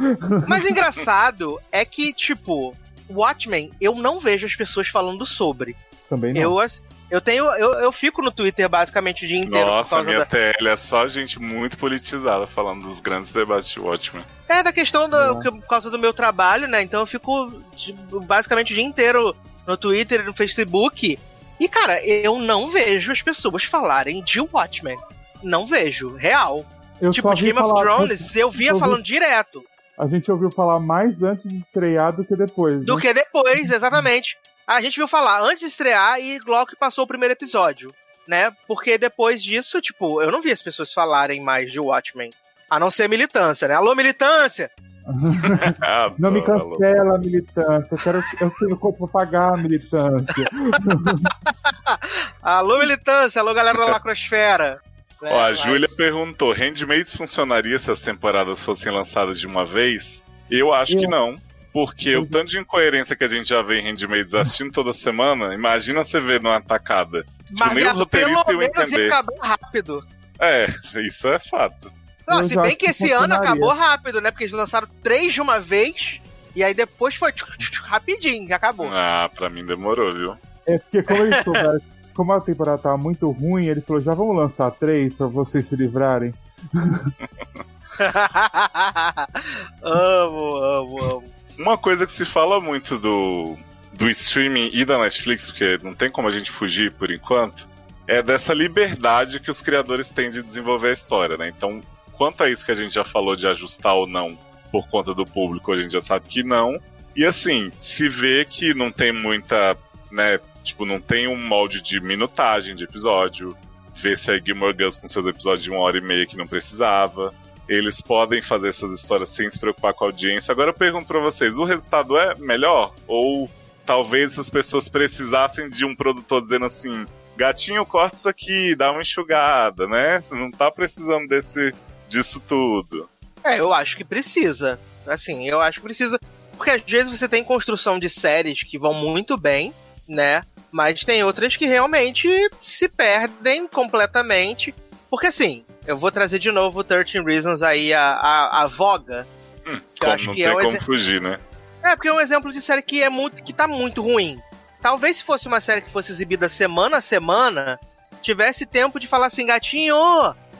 Mas o engraçado é que, tipo, Watchmen, eu não vejo as pessoas falando sobre. Também não. Eu, as- eu tenho. Eu, eu fico no Twitter basicamente o dia inteiro. por Nossa, causa minha da, TL é só gente muito politizada falando dos grandes debates de Watchmen. é, da questão do, É. que- por causa do meu trabalho, né? Então eu fico tipo, basicamente o dia inteiro no Twitter e no Facebook. E, cara, eu não vejo as pessoas falarem de Watchmen. Não vejo, real. Eu tipo, só de vi Game of Thrones, eu via eu vi- falando direto. A gente ouviu falar mais antes de estrear do que depois. Do né? que depois, exatamente. A gente viu falar antes de estrear e logo que passou o primeiro episódio, né? Porque depois disso, tipo, eu não vi as pessoas falarem mais de Watchmen. A não ser a militância, né? Alô, militância! Ah, Não me cancela, militância. Eu, quero, eu tenho corpo pra pagar a militância. Alô, militância! Alô, galera da Lacrosfera! Né? Ó, a Mas- Júlia perguntou: Handmaids funcionaria se as temporadas fossem lançadas de uma vez? Eu acho que É. não. Porque o tanto de incoerência que a gente já vê em Handmaids assistindo toda semana, imagina você ver numa tacada. Mas, nem os roteiristas pelo iam menos ia entender. acabar rápido. É, isso é fato. Não, Eu se bem que esse ano acabou rápido, né? Porque eles lançaram três de uma vez e aí depois foi tchuc, tchuc, tchuc, rapidinho, já acabou. Ah, pra mim demorou, viu? É porque como eles souberam, como a temporada tava muito ruim, ele falou, já vamos lançar três pra vocês se livrarem. amo, amo, amo. Uma coisa que se fala muito do, do streaming e da Netflix, porque não tem como a gente fugir por enquanto, é dessa liberdade que os criadores têm de desenvolver a história, né? Então, quanto a isso que a gente já falou de ajustar ou não por conta do público, a gente já sabe que não. E assim, se vê que não tem muita, né? Tipo, não tem um molde de minutagem de episódio. Vê se a Gilmore Girls com seus episódios de uma hora e meia que não precisava. Eles podem fazer essas histórias sem se preocupar com a audiência. Agora eu pergunto pra vocês: o resultado é melhor? Ou talvez essas pessoas precisassem de um produtor dizendo assim: gatinho, corta isso aqui, dá uma enxugada, né? Não tá precisando desse, disso tudo. É, eu acho que precisa. Assim, eu acho que precisa. Porque às vezes você tem construção de séries que vão muito bem, né? Mas tem outras que realmente se perdem completamente. Porque assim, eu vou trazer de novo o 13 Reasons aí, a, a, a Voga. Hum, como acho não que tem é um como fugir, né? É, porque é um exemplo de série que é muito. que tá muito ruim. Talvez se fosse uma série que fosse exibida semana a semana, tivesse tempo de falar assim, gatinho,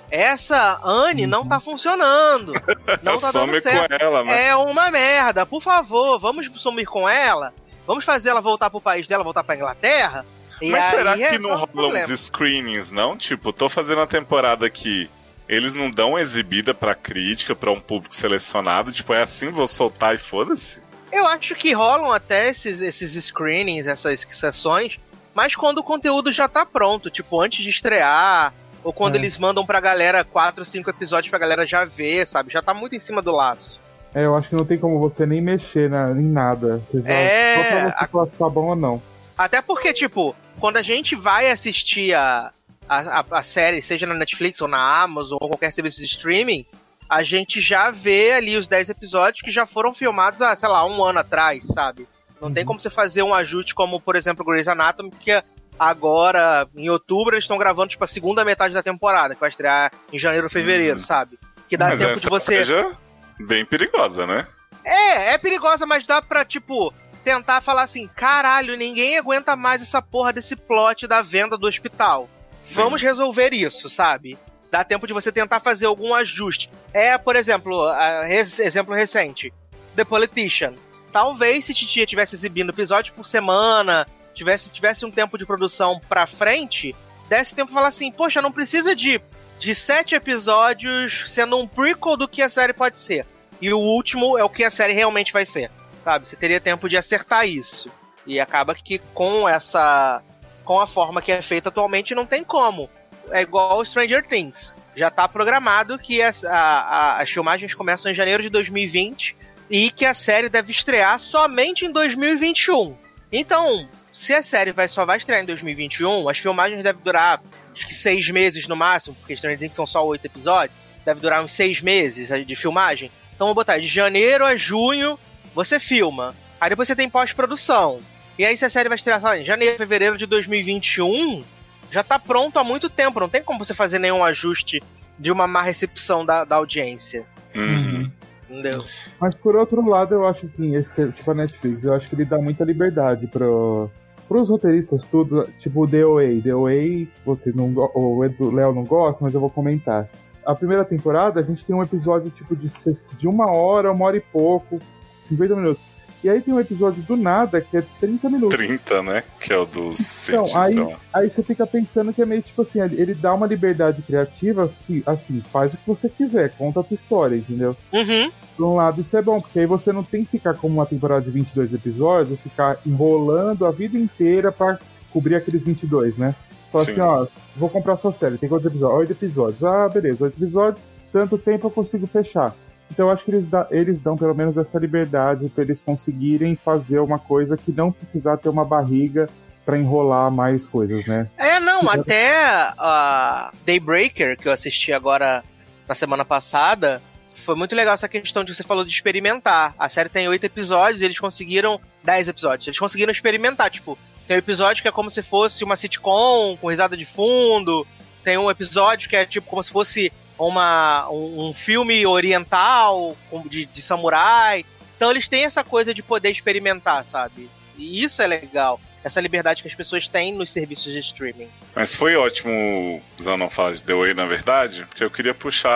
essa Anne não tá funcionando. Não tá dando certo. com ela, né? É uma merda. Por favor, vamos sumir com ela. Vamos fazer ela voltar pro país dela, voltar pra Inglaterra. E Mas será que não rolam problema. uns screenings, não? Tipo, tô fazendo a temporada aqui. Eles não dão exibida pra crítica, pra um público selecionado. Tipo, é assim, vou soltar e foda-se? Eu acho que rolam até esses, esses screenings, essas sessões, mas quando o conteúdo já tá pronto, tipo, antes de estrear, ou quando É. eles mandam pra galera quatro, cinco episódios pra galera já ver, sabe? Já tá muito em cima do laço. É, eu acho que não tem como você nem mexer na, em nada. Você já, É, Só pra você a- falar se tá bom ou não. Até porque, tipo, quando a gente vai assistir a, a, a, série, seja na Netflix ou na Amazon ou qualquer serviço de streaming, a gente já vê ali os 10 episódios que já foram filmados há, sei lá, um ano atrás, sabe? Não tem Uhum. como você fazer um ajuste como, por exemplo, Grey's Anatomy, que agora, em outubro, eles estão gravando, tipo, a segunda metade da temporada, que vai estrear em janeiro ou fevereiro, Uhum. sabe? Que dá Mas tempo de você... estratégia bem perigosa, né? É, é perigosa, mas dá pra, tipo, tentar falar assim: caralho, ninguém aguenta mais essa porra desse plot da venda do hospital. Sim. Vamos resolver isso, sabe? Dá tempo de você tentar fazer algum ajuste. É, por exemplo, a- res- exemplo recente: The Politician. Talvez se Titia tivesse exibindo episódio por semana, tivesse, tivesse um tempo de produção pra frente, desse tempo pra falar assim: poxa, não precisa de, de sete episódios sendo um prequel do que a série pode ser. E o último é o que a série realmente vai ser. Sabe? Você teria tempo de acertar isso. E acaba que com essa. com a forma que é feita atualmente, não tem como. É igual Stranger Things. Já tá programado que as, a, a, as filmagens começam em janeiro de 2020 e que a série deve estrear somente em 2021. Então, se a série vai, só vai estrear em 2021, as filmagens devem durar acho que seis meses no máximo, porque Stranger Things são só oito episódios. Deve durar uns seis meses de filmagem. Então vou botar de janeiro a junho, você filma. Aí depois você tem pós-produção. E aí se a série vai estrear lá, em janeiro, fevereiro de 2021, já tá pronto há muito tempo. Não tem como você fazer nenhum ajuste de uma má recepção da, da audiência. Uhum. Entendeu? Mas por outro lado, eu acho que esse, tipo a Netflix, eu acho que ele dá muita liberdade pro, pros roteiristas, tudo, tipo o DOA. DOA, você não, o Léo não gosta, mas eu vou comentar. A primeira temporada, a gente tem um episódio tipo de, de uma hora, uma hora e pouco, 50 minutos. E aí tem um episódio do nada que é 30 minutos. 30, né? Que é o dos Então, aí, aí você fica pensando que é meio tipo assim, ele dá uma liberdade criativa, assim, assim, faz o que você quiser, conta a tua história, entendeu? Uhum. Por um lado, isso é bom, porque aí você não tem que ficar como uma temporada de 22 episódios, ficar enrolando a vida inteira para cobrir aqueles 22, né? Fala assim, ó, vou comprar sua série, tem quantos episódios? Oito episódios. Ah, beleza, oito episódios, tanto tempo eu consigo fechar. Então eu acho que eles, dá, eles dão pelo menos essa liberdade para eles conseguirem fazer uma coisa que não precisar ter uma barriga para enrolar mais coisas, né? É, não, até a uh, Daybreaker, que eu assisti agora na semana passada, foi muito legal essa questão de que você falou de experimentar. A série tem oito episódios e eles conseguiram dez episódios. Eles conseguiram experimentar, tipo, tem um episódio que é como se fosse uma sitcom com risada de fundo. Tem um episódio que é tipo como se fosse uma, um, um filme oriental de, de samurai. Então eles têm essa coisa de poder experimentar, sabe? E isso é legal. Essa liberdade que as pessoas têm nos serviços de streaming. Mas foi ótimo não falar de The Way, na verdade, porque eu queria puxar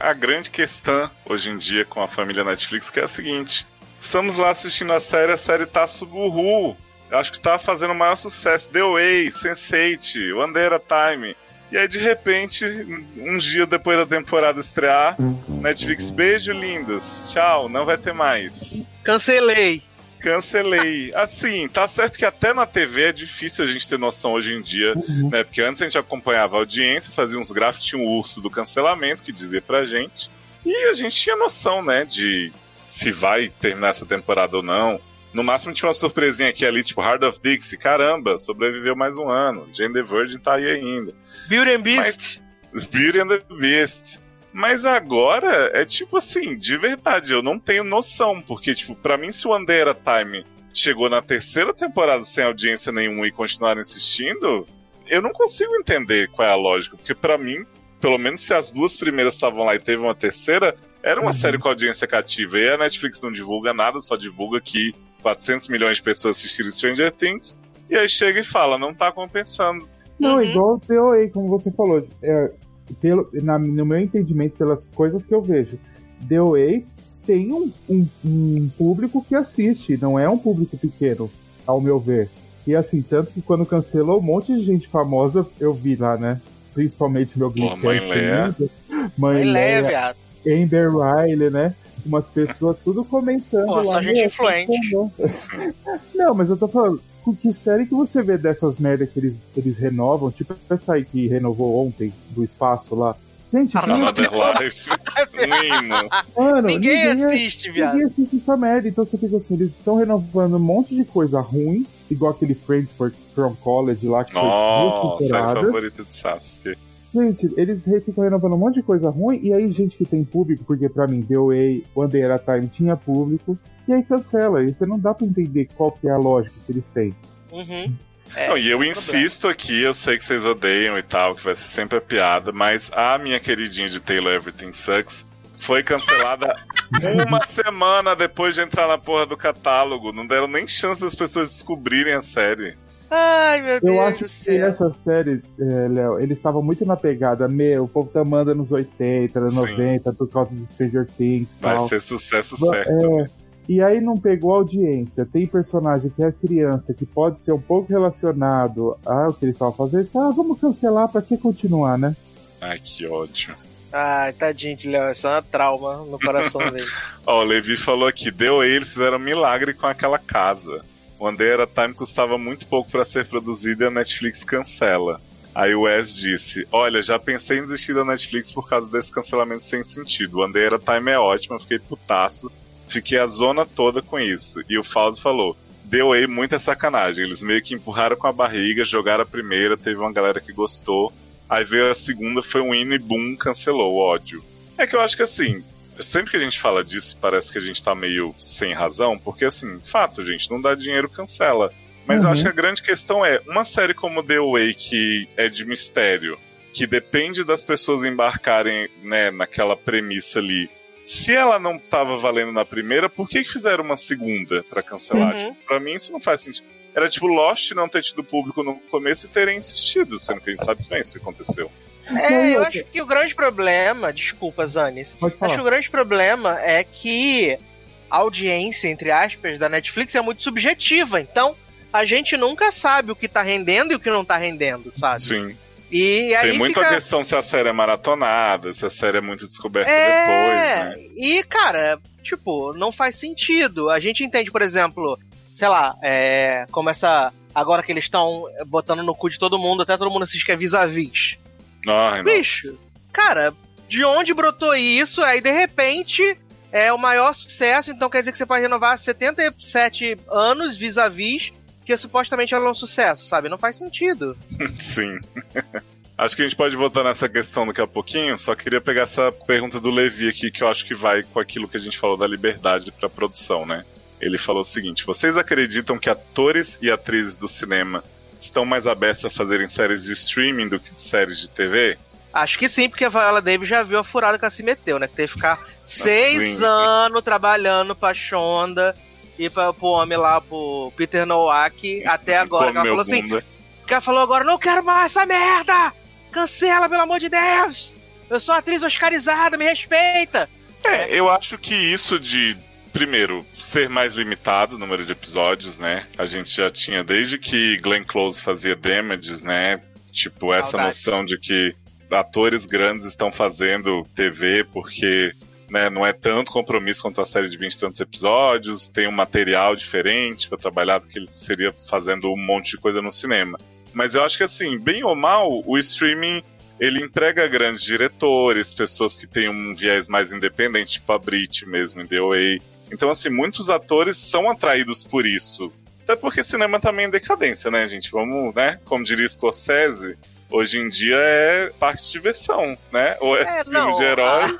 a, a grande questão hoje em dia com a família Netflix, que é a seguinte. Estamos lá assistindo a série, a série tá suburru. Acho que tá fazendo o maior sucesso. The Way, Sense8, One Time. E aí, de repente, um dia depois da temporada estrear, Netflix, beijo lindos, tchau, não vai ter mais. Cancelei. Cancelei. Assim, tá certo que até na TV é difícil a gente ter noção hoje em dia, uhum. né? Porque antes a gente acompanhava a audiência, fazia uns gráficos, tinha um urso do cancelamento que dizia pra gente. E a gente tinha noção, né, de se vai terminar essa temporada ou não. No máximo tinha uma surpresinha aqui ali, tipo Heart of Dixie. Caramba, sobreviveu mais um ano. Jane the Virgin tá aí ainda. Beauty and Beast. Mas, Beauty and the Beast. Mas agora é tipo assim, de verdade, eu não tenho noção. Porque, tipo, pra mim, se o Andera Time chegou na terceira temporada sem audiência nenhuma e continuar insistindo, eu não consigo entender qual é a lógica. Porque para mim, pelo menos se as duas primeiras estavam lá e teve uma terceira, era uma uhum. série com audiência cativa. E a Netflix não divulga nada, só divulga que 400 milhões de pessoas assistiram Stranger Things, e aí chega e fala, não tá compensando. Não, uhum. igual o TOA, como você falou. É, pelo, na, no meu entendimento, pelas coisas que eu vejo, DOA tem um, um, um, público que assiste, não é um público pequeno, ao meu ver. E assim, tanto que quando cancelou, um monte de gente famosa eu vi lá, né? Principalmente meu Pô, Mãe Leia. Mãe Leia, viado. Amber Riley, né? Umas pessoas tudo comentando. Pô, lá, só gente influente. Não, mas eu tô falando, que série que você vê dessas merdas que eles, eles renovam? Tipo essa aí que renovou ontem, do espaço lá. Gente, Another Life. Mano, ninguém, ninguém assiste, viado. Ninguém assiste essa merda. Então você fica assim, eles estão renovando um monte de coisa ruim, igual aquele Friends from College lá que Nossa, foi série favorita de Sasuke. Gente, eles ficam renovando um monte de coisa ruim, e aí gente que tem público, porque pra mim, The Way, One Day at a Time tinha público, e aí cancela. E você não dá pra entender qual que é a lógica que eles têm. Uhum. É, não, e eu insisto aqui, eu sei que vocês odeiam e tal, que vai ser sempre a piada, mas a minha queridinha de Taylor Everything Sucks foi cancelada uma semana depois de entrar na porra do catálogo. Não deram nem chance das pessoas descobrirem a série. Ai, meu Deus Eu acho que essa série, é, Léo, eles estavam muito na pegada, meu, o povo tá mandando nos 80, nos 90, por causa do Stranger Things Vai tal. ser sucesso certo. É, e aí não pegou audiência. Tem personagem que é criança, que pode ser um pouco relacionado ao que eles estavam fazendo. Ah, vamos cancelar, pra que continuar, né? Ai, que ódio. Ai, tadinho de Léo, isso é uma trauma no coração dele. Ó, o Levi falou aqui, deu aí, eles fizeram um milagre com aquela casa. One Day at a Time custava muito pouco para ser produzido e a Netflix cancela. Aí o Wes disse: Olha, já pensei em desistir da Netflix por causa desse cancelamento sem sentido. One Day at a Time é ótimo, eu fiquei putaço. Fiquei a zona toda com isso. E o Fausto falou: Deu aí muita sacanagem. Eles meio que empurraram com a barriga, jogaram a primeira, teve uma galera que gostou. Aí veio a segunda, foi um hino e boom, cancelou o ódio. É que eu acho que assim, sempre que a gente fala disso, parece que a gente tá meio sem razão, porque assim, fato, gente, não dá dinheiro, cancela. Mas uhum. eu acho que a grande questão é, uma série como The Way, que é de mistério, que depende das pessoas embarcarem né, naquela premissa ali. Se ela não estava valendo na primeira, por que, fizeram uma segunda para cancelar? Uhum. Tipo, pra mim isso não faz sentido. Era tipo Lost não ter tido público no começo e terem insistido, sendo que a gente sabe que não é isso que aconteceu. É, eu acho que o grande problema, desculpa, Zanis, acho que o grande problema é que a audiência, entre aspas, da Netflix é muito subjetiva. Então, a gente nunca sabe o que tá rendendo e o que não tá rendendo, sabe? Sim. E aí Tem muita fica... questão se a série é maratonada, se a série é muito descoberta é... depois, né? E, cara, tipo, não faz sentido. A gente entende, por exemplo, sei lá, é, como essa. Agora que eles estão botando no cu de todo mundo, até todo mundo assiste que é vis-a-vis. Ai, Bicho, nossa. cara, de onde brotou isso? Aí de repente é o maior sucesso, então quer dizer que você pode renovar 77 anos vis-a-vis que supostamente ela é um sucesso, sabe? Não faz sentido. Sim. Acho que a gente pode voltar nessa questão daqui a pouquinho. Só queria pegar essa pergunta do Levi aqui, que eu acho que vai com aquilo que a gente falou da liberdade para produção, né? Ele falou o seguinte: Vocês acreditam que atores e atrizes do cinema estão mais abertos a fazerem séries de streaming do que de séries de TV? Acho que sim, porque a Viola Davis já viu a furada que ela se meteu, né? Que teve que ficar seis anos trabalhando pra Shonda e pra, pro homem lá, pro Peter Nowak, até agora. Que ela falou assim, bunda. assim. Que ela falou agora, não quero mais essa merda! Cancela, pelo amor de Deus! Eu sou atriz oscarizada, me respeita! É, eu acho que isso de, primeiro, ser mais limitado o número de episódios, né? A gente já tinha, desde que Glenn Close fazia Damages, né? Tipo, essa noção de que atores grandes estão fazendo TV porque né, não é tanto compromisso quanto a série de 20 e tantos episódios, tem um material diferente para trabalhar do que ele seria fazendo um monte de coisa no cinema. Mas eu acho que assim, bem ou mal, o streaming ele entrega grandes diretores, pessoas que têm um viés mais independente, tipo a Brit mesmo em The Way. Então, assim, muitos atores são atraídos por isso. Até porque cinema também é decadência, né, gente? Vamos, né? Como diria Scorsese, hoje em dia é parte de diversão, né? Ou é, é filme não, de herói.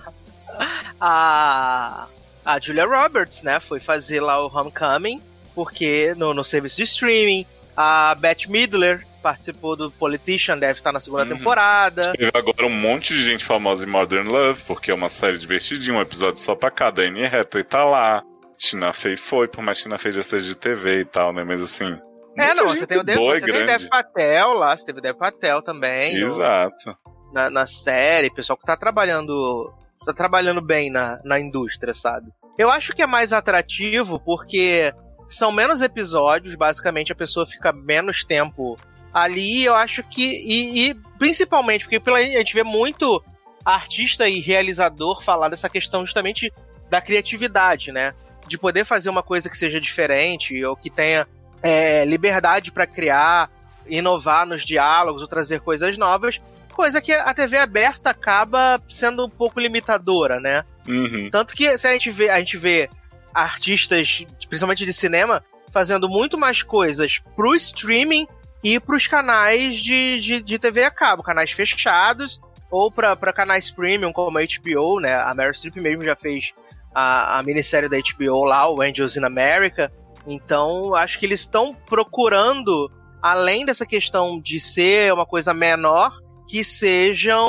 A, a Julia Roberts, né, foi fazer lá o Homecoming, porque no, no serviço de streaming. A Beth Midler participou do Politician, deve estar na segunda uhum. temporada. Teve agora um monte de gente famosa em Modern Love, porque é uma série divertidinha, um episódio só pra cada. A Annie Hathaway tá lá. Tina Fey foi, por mais Tina Fey já esteja de TV e tal, né? Mas assim. É, não, você tem o Dev, você tem Dev Patel lá, você teve o Dev Patel também. Exato. No, na, na série, pessoal que tá trabalhando. tá trabalhando bem na, na indústria, sabe? Eu acho que é mais atrativo porque são menos episódios, basicamente a pessoa fica menos tempo ali eu acho que. E, e principalmente, porque a gente vê muito artista e realizador falar dessa questão justamente da criatividade, né? De poder fazer uma coisa que seja diferente ou que tenha é, liberdade para criar, inovar nos diálogos ou trazer coisas novas, coisa que a TV aberta acaba sendo um pouco limitadora, né? Uhum. Tanto que se a gente vê, a gente vê artistas, principalmente de cinema, fazendo muito mais coisas pro streaming e para os canais de, de, de, TV a cabo, canais fechados, ou para canais premium como a HBO, né? A Meryl Streep mesmo já fez a, a minissérie da HBO lá, o Angels in America. Então, acho que eles estão procurando, além dessa questão de ser uma coisa menor, que sejam.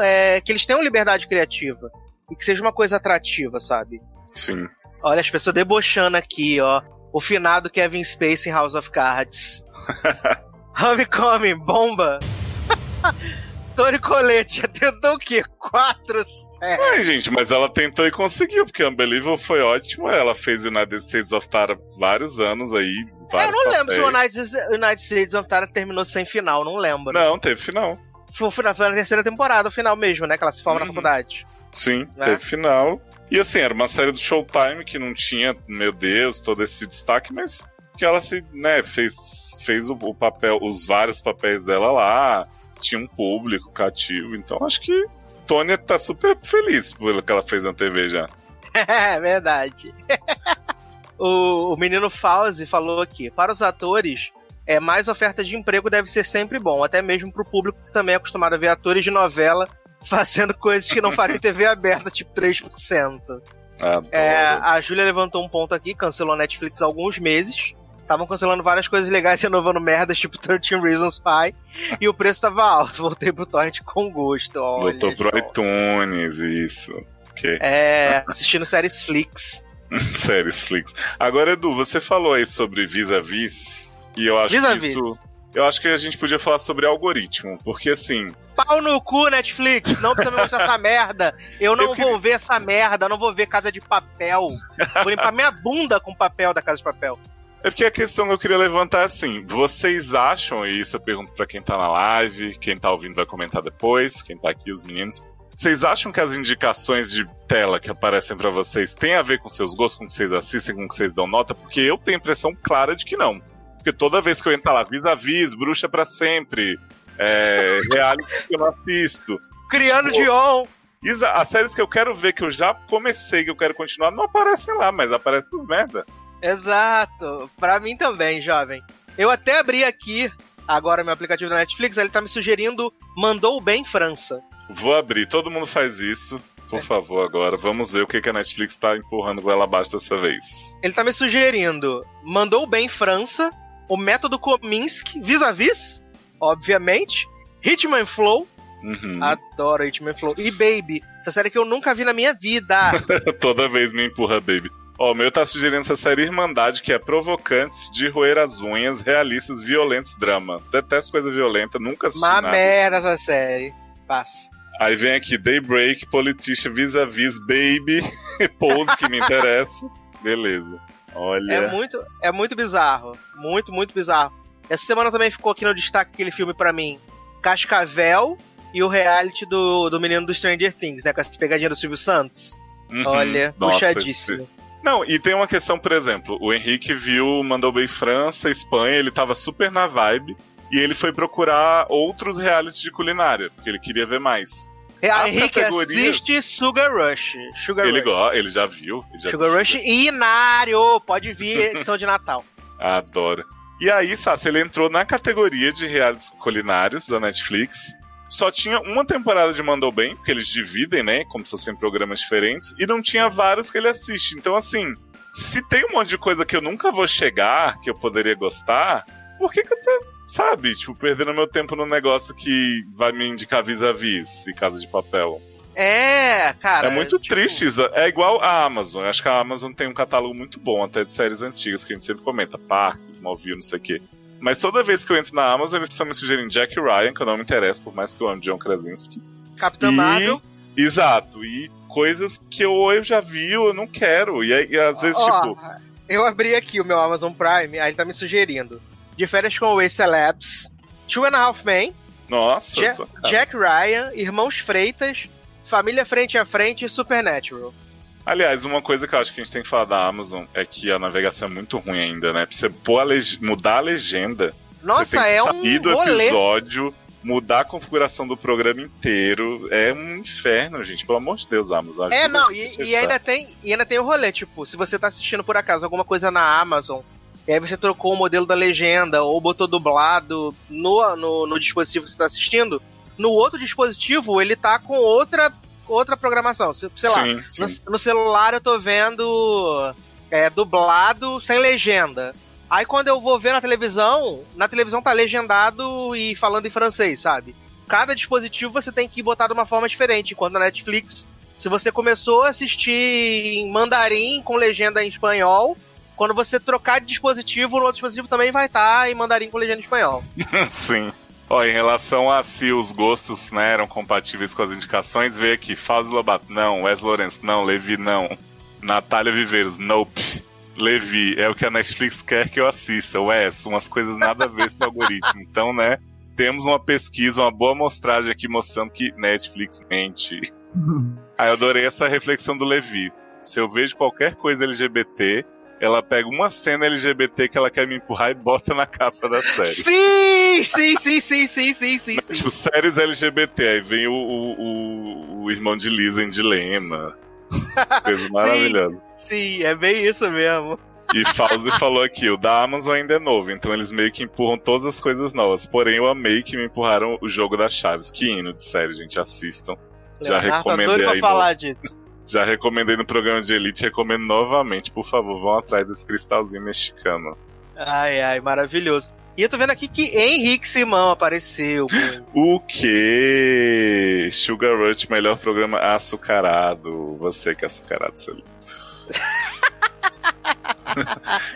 É, que eles tenham liberdade criativa. E que seja uma coisa atrativa, sabe? Sim. Olha, as pessoas debochando aqui, ó. O finado Kevin Space em House of Cards. Homecoming, bomba. Tony Colette já tentou o quê? Quatro séries? Ai, gente, mas ela tentou e conseguiu, porque Unbelievable foi ótimo. Ela fez United States of Tara vários anos aí. É, eu não papéis. lembro se o United, United States of Tara terminou sem final, não lembro. Não, teve final. Foi, foi na terceira temporada, o final mesmo, né? Que ela se forma uhum. na faculdade. Sim, né? teve final. E assim, era uma série do Showtime que não tinha, meu Deus, todo esse destaque, mas que ela se, né, fez, fez o, o papel, os vários papéis dela lá, tinha um público cativo, então acho que Tônia tá super feliz pelo que ela fez na TV já. É verdade. o, o menino Fauzi falou aqui: para os atores, é, mais oferta de emprego deve ser sempre bom, até mesmo pro público que também é acostumado a ver atores de novela fazendo coisas que não fariam TV aberta, tipo 3%. É, a Júlia levantou um ponto aqui, cancelou a Netflix há alguns meses. Estavam cancelando várias coisas legais renovando merdas, tipo 13 Reasons Why. e o preço tava alto. Voltei pro Torrent com gosto. Olha, Voltou pro iTunes, isso. Okay. É, assistindo séries Flix. séries Flix. Agora, Edu, você falou aí sobre vis-a-vis. E eu acho vis que isso. Eu acho que a gente podia falar sobre algoritmo, porque assim. Pau no cu, Netflix! Não precisa me mostrar essa merda! Eu não eu queria... vou ver essa merda, não vou ver Casa de Papel. Vou limpar minha bunda com papel da Casa de Papel. É porque a questão que eu queria levantar é assim: vocês acham, e isso eu pergunto para quem tá na live, quem tá ouvindo vai comentar depois, quem tá aqui, os meninos. Vocês acham que as indicações de tela que aparecem para vocês têm a ver com seus gostos, com o que vocês assistem, com o que vocês dão nota? Porque eu tenho a impressão clara de que não. Porque toda vez que eu entro lá, vis-a-vis, bruxa para sempre, é, reality que eu não assisto. Criando tipo, Dion. As séries que eu quero ver, que eu já comecei, que eu quero continuar, não aparecem lá, mas aparecem essas merda. Exato. Pra mim também, jovem. Eu até abri aqui agora meu aplicativo da Netflix, ele tá me sugerindo Mandou Bem França. Vou abrir, todo mundo faz isso. Por é. favor, agora vamos ver o que, que a Netflix tá empurrando ela abaixo dessa vez. Ele tá me sugerindo Mandou Bem França, o método Kominsky, vis-a-vis, obviamente, Hitman Flow, Uhum. Adoro Hitman Flow. E Baby, essa série que eu nunca vi na minha vida. Toda vez me empurra Baby. Ó, o meu tá sugerindo essa série Irmandade, que é provocantes de roer as unhas, realistas, violentos, drama. Detesto coisa violenta, nunca assisti Uma nada. merda essa série. Passa. Aí vem aqui Daybreak, Politician, Vis-a-Vis, Baby, Pose, que me interessa. Beleza. Olha. É muito, é muito bizarro. Muito, muito bizarro. Essa semana também ficou aqui no destaque aquele filme para mim, Cascavel e o reality do, do menino do Stranger Things, né? Com essa pegadinha do Silvio Santos. Uhum. Olha, Nossa, puxadíssimo. esse- Não, e tem uma questão, por exemplo, o Henrique viu, mandou bem França, Espanha, ele tava super na vibe, e ele foi procurar outros realities de culinária, porque ele queria ver mais. É, As Henrique categorias- assiste Sugar Rush. Sugar Ele, Rush. go ele já viu. ele já Sugar viu. Rush e Inário. Pode vir edição de Natal. Adoro. E aí, Sassi, ele entrou na categoria de realities culinários da Netflix. Só tinha uma temporada de Mandou Bem, porque eles dividem, né? Como se fossem programas diferentes. E não tinha vários que ele assiste. Então, assim, se tem um monte de coisa que eu nunca vou chegar, que eu poderia gostar, por que, que eu tô, sabe, tipo, perdendo meu tempo num negócio que vai me indicar vis-a-vis e Casa de Papel? É, cara. é muito tipo, triste isso. É igual a Amazon. Eu acho que a Amazon tem um catálogo muito bom, até de séries antigas, que a gente sempre comenta. Parks, Smallville, não sei o quê. Mas toda vez que eu entro na Amazon, eles estão me sugerindo Jack Ryan, que eu não me interesso, por mais que eu ame John Krasinski. Capitã E- Marvel. Exato. E coisas que eu, eu já vi eu não quero. E, e às vezes, Ó, tipo... Eu abri aqui o meu Amazon Prime, aí ele tá me sugerindo. De férias com o Celebs, Two and a Half Men, Nossa, Ja-. Jack Ryan, Irmãos Freitas, Família Frente a Frente e Supernatural. Aliás, uma coisa que eu acho que a gente tem que falar da Amazon é que a navegação é muito ruim ainda, né? Pra você a leg- mudar a legenda, você Nossa, tem que é sair um do rolê. episódio, mudar a configuração do programa inteiro. É um inferno, gente. Pelo amor de Deus, Amazon. É, não, e, e ainda tem, e ainda tem o rolê, tipo, se você tá assistindo por acaso alguma coisa na Amazon, e aí você trocou o modelo da legenda, ou botou dublado no, no, no dispositivo que você tá assistindo, no outro dispositivo ele tá com outra, outra programação. Se- Sei lá, Sim, sim. no, no celular eu tô vendo é, dublado sem legenda. Aí quando eu vou ver na televisão, na televisão tá legendado e falando em francês, sabe? Cada dispositivo você tem que botar de uma forma diferente. Enquanto na Netflix, se você começou a assistir em mandarim com legenda em espanhol, quando você trocar de dispositivo, no outro dispositivo também vai estar em mandarim com legenda em espanhol. Sim. Ó, em relação a se os gostos né, eram compatíveis com as indicações, veio aqui Fausto Lobato, não. Wes Lourenço, não. Levi, não. Natália Viveiros, nope. Levi, é o que a Netflix quer que eu assista. Wes, umas coisas nada a ver com o algoritmo. Então, né, temos uma pesquisa, uma boa amostragem aqui mostrando que Netflix mente. Aí eu adorei essa reflexão do Levi. Se eu vejo qualquer coisa LGBT, ela pega uma cena LGBT que ela quer me empurrar e bota na capa da série. Sim, sim, sim, sim, sim, sim, sim. Tipo, séries LGBT, aí vem o, o, o, irmão de Lisa em Dilema. As coisas maravilhosas. Sim, é bem isso mesmo. E Fauzi falou aqui, o da Amazon ainda é novo, então eles meio que empurram todas as coisas novas. Porém, eu amei que me empurraram o jogo das chaves. Que hino de série, gente, assistam. Já Leonardo tá recomendei doido pra aí falar no, disso. Já recomendei no programa de Elite, recomendo novamente. Por favor, vão atrás desse cristalzinho mexicano. Ai, ai, maravilhoso. E eu tô vendo aqui que Henrique Simão apareceu. O que? Sugar Rush, melhor programa açucarado. Você que é açucarado, seu lindo.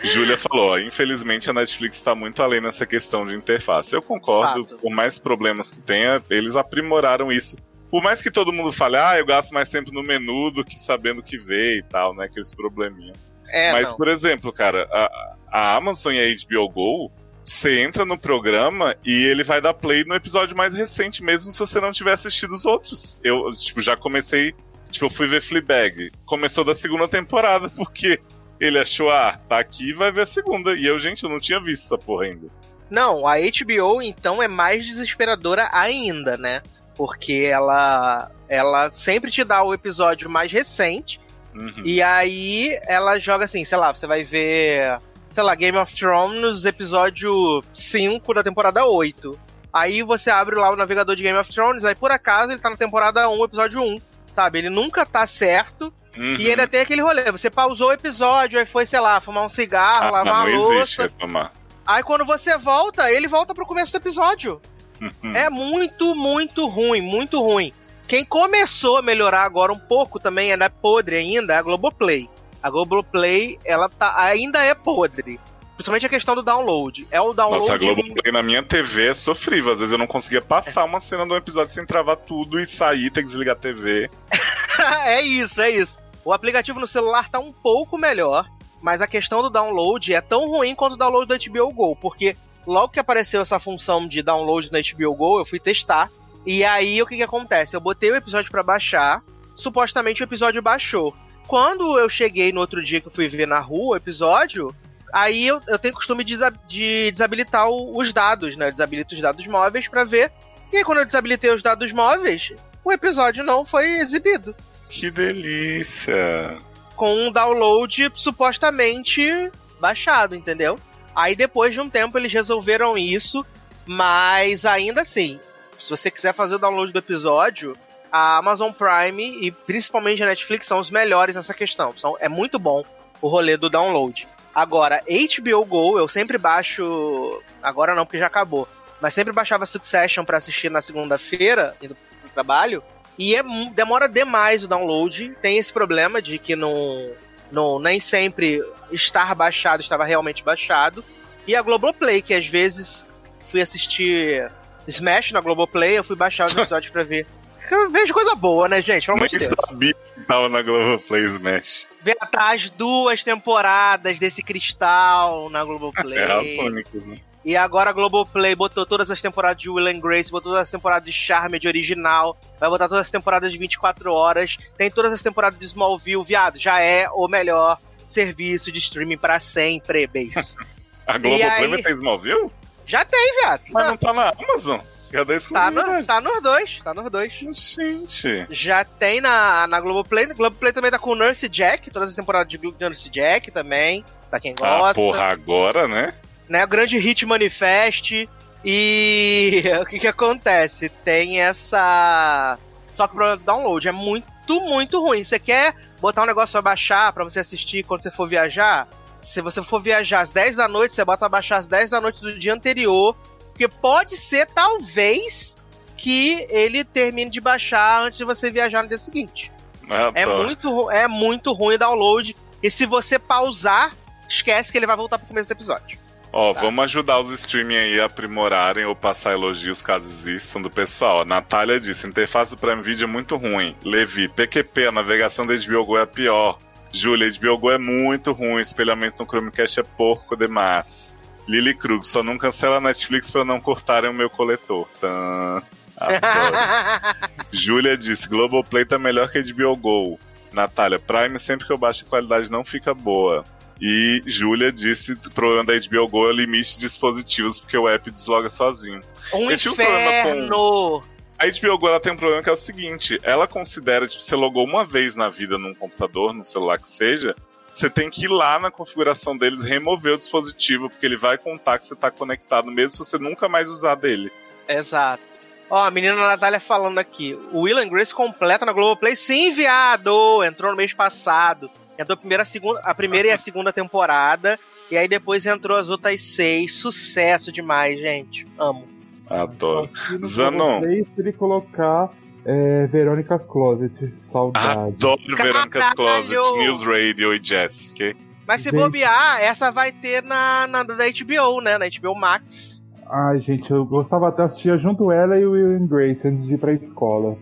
Júlia falou, ó, infelizmente a Netflix está muito além nessa questão de interface. Eu concordo, Fato. por mais problemas que tenha, eles aprimoraram isso. Por mais que todo mundo fale, ah, eu gasto mais tempo no menu do que sabendo o que vê e tal, né? Aqueles probleminhas. É, Mas, não. por exemplo, cara, a, a Amazon e a HBO Go, você entra no programa e ele vai dar play no episódio mais recente, mesmo se você não tiver assistido os outros. Eu, tipo, já comecei. Tipo, eu fui ver Fleabag. Começou da segunda temporada, porque ele achou, ah, tá aqui vai ver a segunda. E eu, gente, eu não tinha visto essa porra ainda. Não, a HBO então é mais desesperadora ainda, né? Porque ela ela sempre te dá o episódio mais recente Uhum. e aí ela joga assim, sei lá, você vai ver, sei lá, Game of Thrones episódio 5 da temporada 8. Aí você abre lá o navegador de Game of Thrones, aí por acaso ele tá na temporada 1, episódio 1, sabe? Ele nunca tá certo Uhum. e ainda tem aquele rolê, você pausou o episódio, aí foi, sei lá, fumar um cigarro, Ah, lavar a não existe louça. reclamar. Aí quando você volta, ele volta pro começo do episódio. Uhum. É muito, muito ruim, muito ruim. Quem começou a melhorar agora um pouco também, ainda é podre ainda, é a Globoplay. A Globoplay, ela tá, ainda é podre. Principalmente a questão do download. É o download. Nossa, a Globoplay na minha TV é sofrível. Às vezes eu não conseguia passar uma cena de um episódio sem travar tudo e sair, ter que desligar a TV. é isso, é isso. O aplicativo no celular tá um pouco melhor, mas a questão do download é tão ruim quanto o download do HBO Go, porque logo que apareceu essa função de download no HBO Go, eu fui testar. E aí o que que acontece? Eu botei o episódio pra baixar, supostamente o episódio baixou. Quando eu cheguei no outro dia que eu fui ver na rua o episódio, aí eu, eu tenho costume de, de desabilitar o- os dados, né? Eu desabilito os dados móveis pra ver. E aí quando eu desabilitei os dados móveis, o episódio não foi exibido Que delícia! com um download supostamente baixado, entendeu? Aí depois de um tempo eles resolveram isso, mas ainda assim, se você quiser fazer o download do episódio, a Amazon Prime e principalmente a Netflix são os melhores nessa questão. São, é muito bom o rolê do download. Agora, HBO Go, eu sempre baixo. Agora não, porque já acabou. Mas sempre baixava Succession pra assistir na segunda-feira, indo pro trabalho. E é, demora demais o download. Tem esse problema de que não, não, nem sempre estar baixado estava realmente baixado. E a Globoplay, que às vezes fui assistir Smash na Globoplay, eu fui baixar os episódios pra ver. Eu vejo coisa boa, né, gente? Pelo amor de Deus. sabia que tava na Globoplay Smash. Ver as duas temporadas desse cristal na Globoplay. É as únicas, né? E agora a Globoplay botou todas as temporadas de Will and Grace, botou todas as temporadas de Charmed original, vai botar todas as temporadas de 24 horas, tem todas as temporadas de Smallville, viado, já é o melhor serviço de streaming pra sempre, beijos. A Globoplay aí- vai ter Smallville? já tem, viado. Mas Não, não tá na Amazon? Cadê a tá, no, tá nos dois, tá nos dois. Gente. Já tem na, na Globoplay, Globoplay também tá com Nurse Jack, todas as temporadas de Nurse Jack também, pra quem Ah, gosta. porra, agora, né? Né? O grande hit manifest. E o que que acontece? Tem essa. Só que o problema do download é muito, muito ruim. Você quer botar um negócio pra baixar, pra você assistir quando você for viajar? Se você for viajar às 10 da noite, você bota pra baixar às 10 da noite do dia anterior. Porque pode ser, talvez, que ele termine de baixar antes de você viajar no dia seguinte. Ah, É muito, é muito ruim o download. E se você pausar, esquece que ele vai voltar pro começo do episódio. Ó, Tá. vamos ajudar os streaming aí a aprimorarem ou passar elogios caso existam do pessoal. A Natália disse: interface do Prime Video é muito ruim. Levi, PQP, a navegação da HBO Go é a pior. Júlia, HBO Go é muito ruim. Espelhamento no Chromecast é porco demais. Lily Krug, só não cancela a Netflix pra não cortarem o meu coletor. Tã. Júlia disse: Globoplay tá melhor que a HBO Go. Natália, Prime, sempre que eu baixo a qualidade não fica boa. E Júlia disse que o problema da HBO Go é o limite de dispositivos, porque o app desloga sozinho. Um Eu tinha um problema com- inferno! A HBO Go ela tem um problema que é o seguinte: ela considera, tipo, você logou uma vez na vida num computador, num celular que seja, você tem que ir lá na configuração deles remover o dispositivo, porque ele vai contar que você tá conectado, mesmo se você nunca mais usar dele. Exato. Ó, a menina Natália falando aqui. O Will and Grace completa na Globoplay. Sim, viado! Entrou no mês passado. Entrou a primeira, a segunda, a primeira e a segunda temporada. E aí depois entrou as outras seis. Sucesso demais, gente. Amo. Adoro. Zanon. Se ele colocar é, Verônica's Closet, saudade. Adoro Verônica's! Closet, News Radio e Jessica. Mas se Gente. bobear, essa vai ter na, na da HBO, né? Na HBO Max. Ai, gente, eu gostava até assistir junto ela e o Will Grace antes de ir pra escola.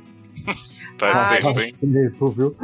Faz Ai, tempo, hein? Viu?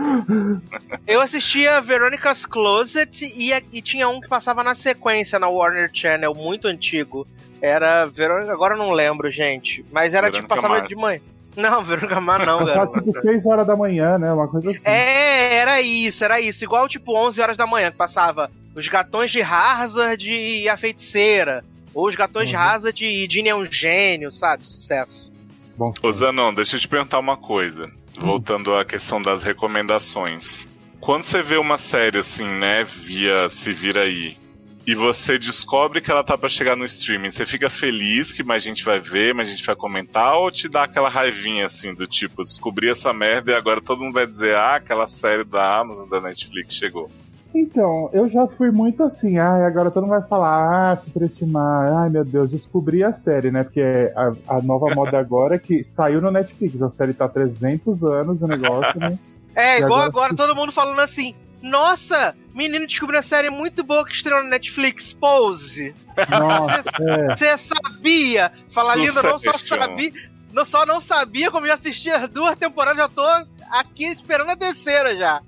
Eu assistia Veronica's Closet e, e tinha um que passava na sequência na Warner Channel, muito antigo. Era Verônica, agora eu não lembro, gente. Mas era tipo, passava Mars. de manhã. Não, Verônica Mar não, Passava garoto. tipo 6 horas da manhã, né? Uma coisa assim. É, era isso, era isso. Igual tipo 11 horas da manhã, que passava os gatões de Hazard e a feiticeira. Ou os gatões de Uhum. Hazard e Ginny é um gênio, sabe? Sucesso. Bom, Ô Zanon, deixa eu te perguntar uma coisa. Voltando à questão das recomendações. Quando você vê uma série assim, né, via Se Vira Aí, e você descobre que ela tá pra chegar no streaming, você fica feliz que mais gente vai ver, mais gente vai comentar, ou te dá aquela raivinha assim, do tipo, descobri essa merda e agora todo mundo vai dizer, ah, aquela série da Amazon, da Netflix chegou. Então, eu já fui muito assim, ai, agora todo mundo vai falar, ah, superestimar, ai meu Deus, descobri a série, né? Porque a, a nova moda agora é que saiu no Netflix, a série tá há 300 anos o negócio, né? É, E igual agora- agora todo mundo falando assim: Nossa, menino descobriu a série muito boa que estreou na Netflix, Pose. Nossa, é. Você sabia? Fala linda, não só sabia. Não só não sabia, como já assisti as duas temporadas, já tô aqui esperando a terceira já.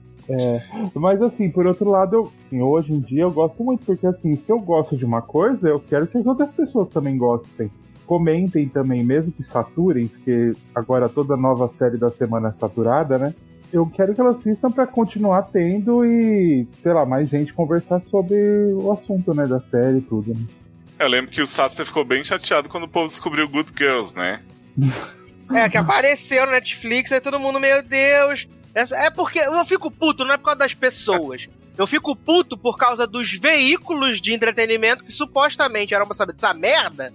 Mas assim, por outro lado, eu, assim, hoje em dia eu gosto muito, porque assim, se eu gosto de uma coisa, eu quero que as outras pessoas também gostem. Comentem também, mesmo que saturem, porque agora toda nova série da semana é saturada, né? Eu quero que elas assistam pra continuar tendo e, sei lá, mais gente conversar sobre o assunto, né, da série e tudo. Né? Eu lembro que o Sasser ficou bem chateado quando o povo descobriu Good Girls, né? É, que apareceu no Netflix, aí todo mundo, meu Deus. É porque eu fico puto, não é por causa das pessoas. Eu fico puto por causa dos veículos de entretenimento que supostamente eram pra saber dessa merda.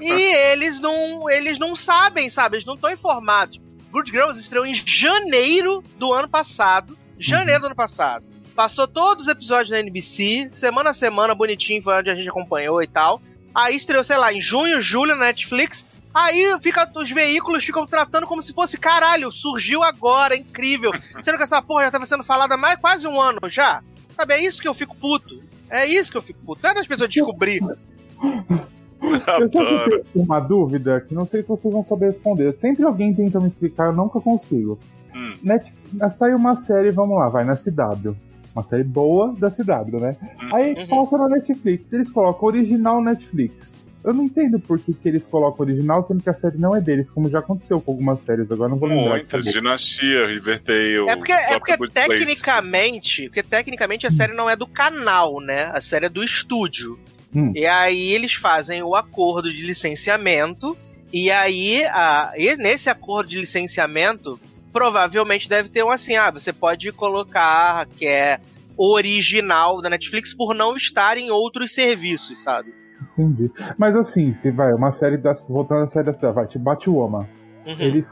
e eles não, eles não sabem, sabe? Eles não estão informados. Good Girls estreou em janeiro do ano passado. Janeiro do ano passado. Passou todos os episódios na NBC, semana a semana, bonitinho, foi onde a gente acompanhou e tal. Aí estreou, sei lá, em junho, julho na Netflix. Aí fica, os veículos ficam tratando como se fosse caralho, surgiu agora, é incrível. Sendo que essa porra já tava sendo falada há mais quase um ano já. Sabe, é isso que eu fico puto. É isso que eu fico puto. Não é das pessoas descobrir. Eu tenho uma dúvida que não sei se vocês vão saber responder. Sempre alguém tenta me explicar, eu nunca consigo. Hum. Net... Saiu uma série, vamos lá, vai na CW. Uma série boa da CW, né? Aí Uhum. passa na Netflix, eles colocam original Netflix. Eu não entendo por que, que eles colocam original, sendo que a série não é deles, como já aconteceu com algumas séries, agora não vou lembrar. Muitas. Dinastia, Riverdale. É porque, é porque tecnicamente, porque tecnicamente a série não é do canal, né? A série é do estúdio. Hum. E aí eles fazem o acordo de licenciamento. E aí, a, e nesse acordo de licenciamento, provavelmente deve ter um assim: ah, você pode colocar que é original da Netflix por não estar em outros serviços, sabe? Entendi. Mas assim, se vai, uma série da. Voltando à série da CW, vai, tipo Batwoman. Uhum. Eles